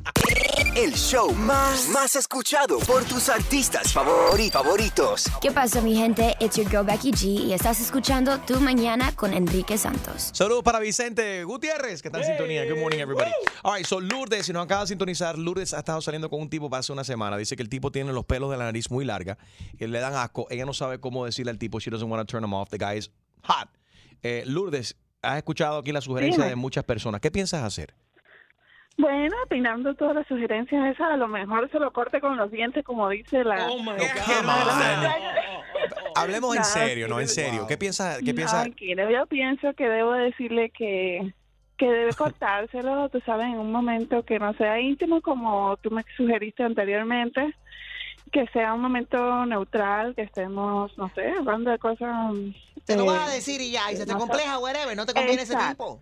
El show más, más escuchado por tus artistas favori- favoritos. ¿Qué pasa, mi gente? It's your girl Becky G y estás escuchando Tu Mañana con Enrique Santos. Saludos para Vicente Gutiérrez, que está en sintonía. Good morning, everybody. All right, so Lourdes, si nos acaba de sintonizar, Lourdes ha estado saliendo con un tipo hace una semana. Dice que el tipo tiene los pelos de la nariz muy larga, que le dan asco. Ella no sabe cómo decirle al tipo, she doesn't want to turn him off. The guy is hot. Eh, Lourdes, has escuchado aquí la sugerencia Dime. de muchas personas. ¿Qué piensas hacer? Bueno, opinando todas las sugerencias esas, a lo mejor se lo corte con los dientes, como dice la... [LAUGHS] Hablemos en No, serio, no, en serio. ¿Qué piensas? ¿Qué piensas? Tranquilo, yo pienso que debo decirle que, que debe cortárselo, tú sabes, en un momento que no sea íntimo, como tú me sugeriste anteriormente, que sea un momento neutral, que estemos, no sé, hablando de cosas... Te lo eh, vas a decir y ya, y se te no compleja, whatever, no te conviene ese tipo.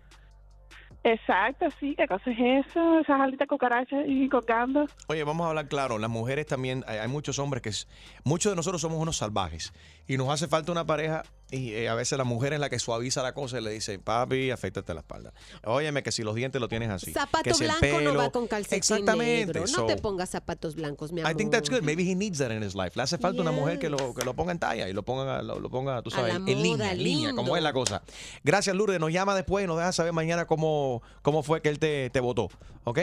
Exacto, sí, ¿qué cosa es eso? Esas alitas cucarachas y colgando. Oye, vamos a hablar claro. Las mujeres también, hay, hay muchos hombres que, es- muchos de nosotros somos unos salvajes y nos hace falta una pareja y eh, a veces la mujer es la que suaviza la cosa y le dice, papi, afectate la espalda. Óyeme que si los dientes lo tienes así. que Zapato si el blanco no va con calcetín Exactamente. negro. No So, te pongas zapatos blancos, mi amor. I think that's good. Maybe he needs that in his life. Le hace falta una mujer que lo, que lo ponga en talla y lo ponga, lo, lo ponga tú sabes, en línea, en línea, como es la cosa. Gracias, Lourdes. Nos llama después y nos deja saber mañana cómo, cómo fue que él te, te votó. ¿Ok?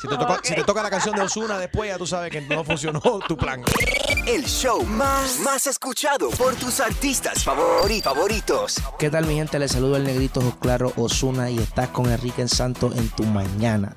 Si te, [LAUGHS] toca, si te toca la canción de Osuna después, ya tú sabes que no funcionó tu plan. El show más, más escuchado por tus artistas favori- favoritos. ¿Qué tal mi gente? Les saludo el negrito Claro Osuna y estás con Enrique Santos en tu mañana.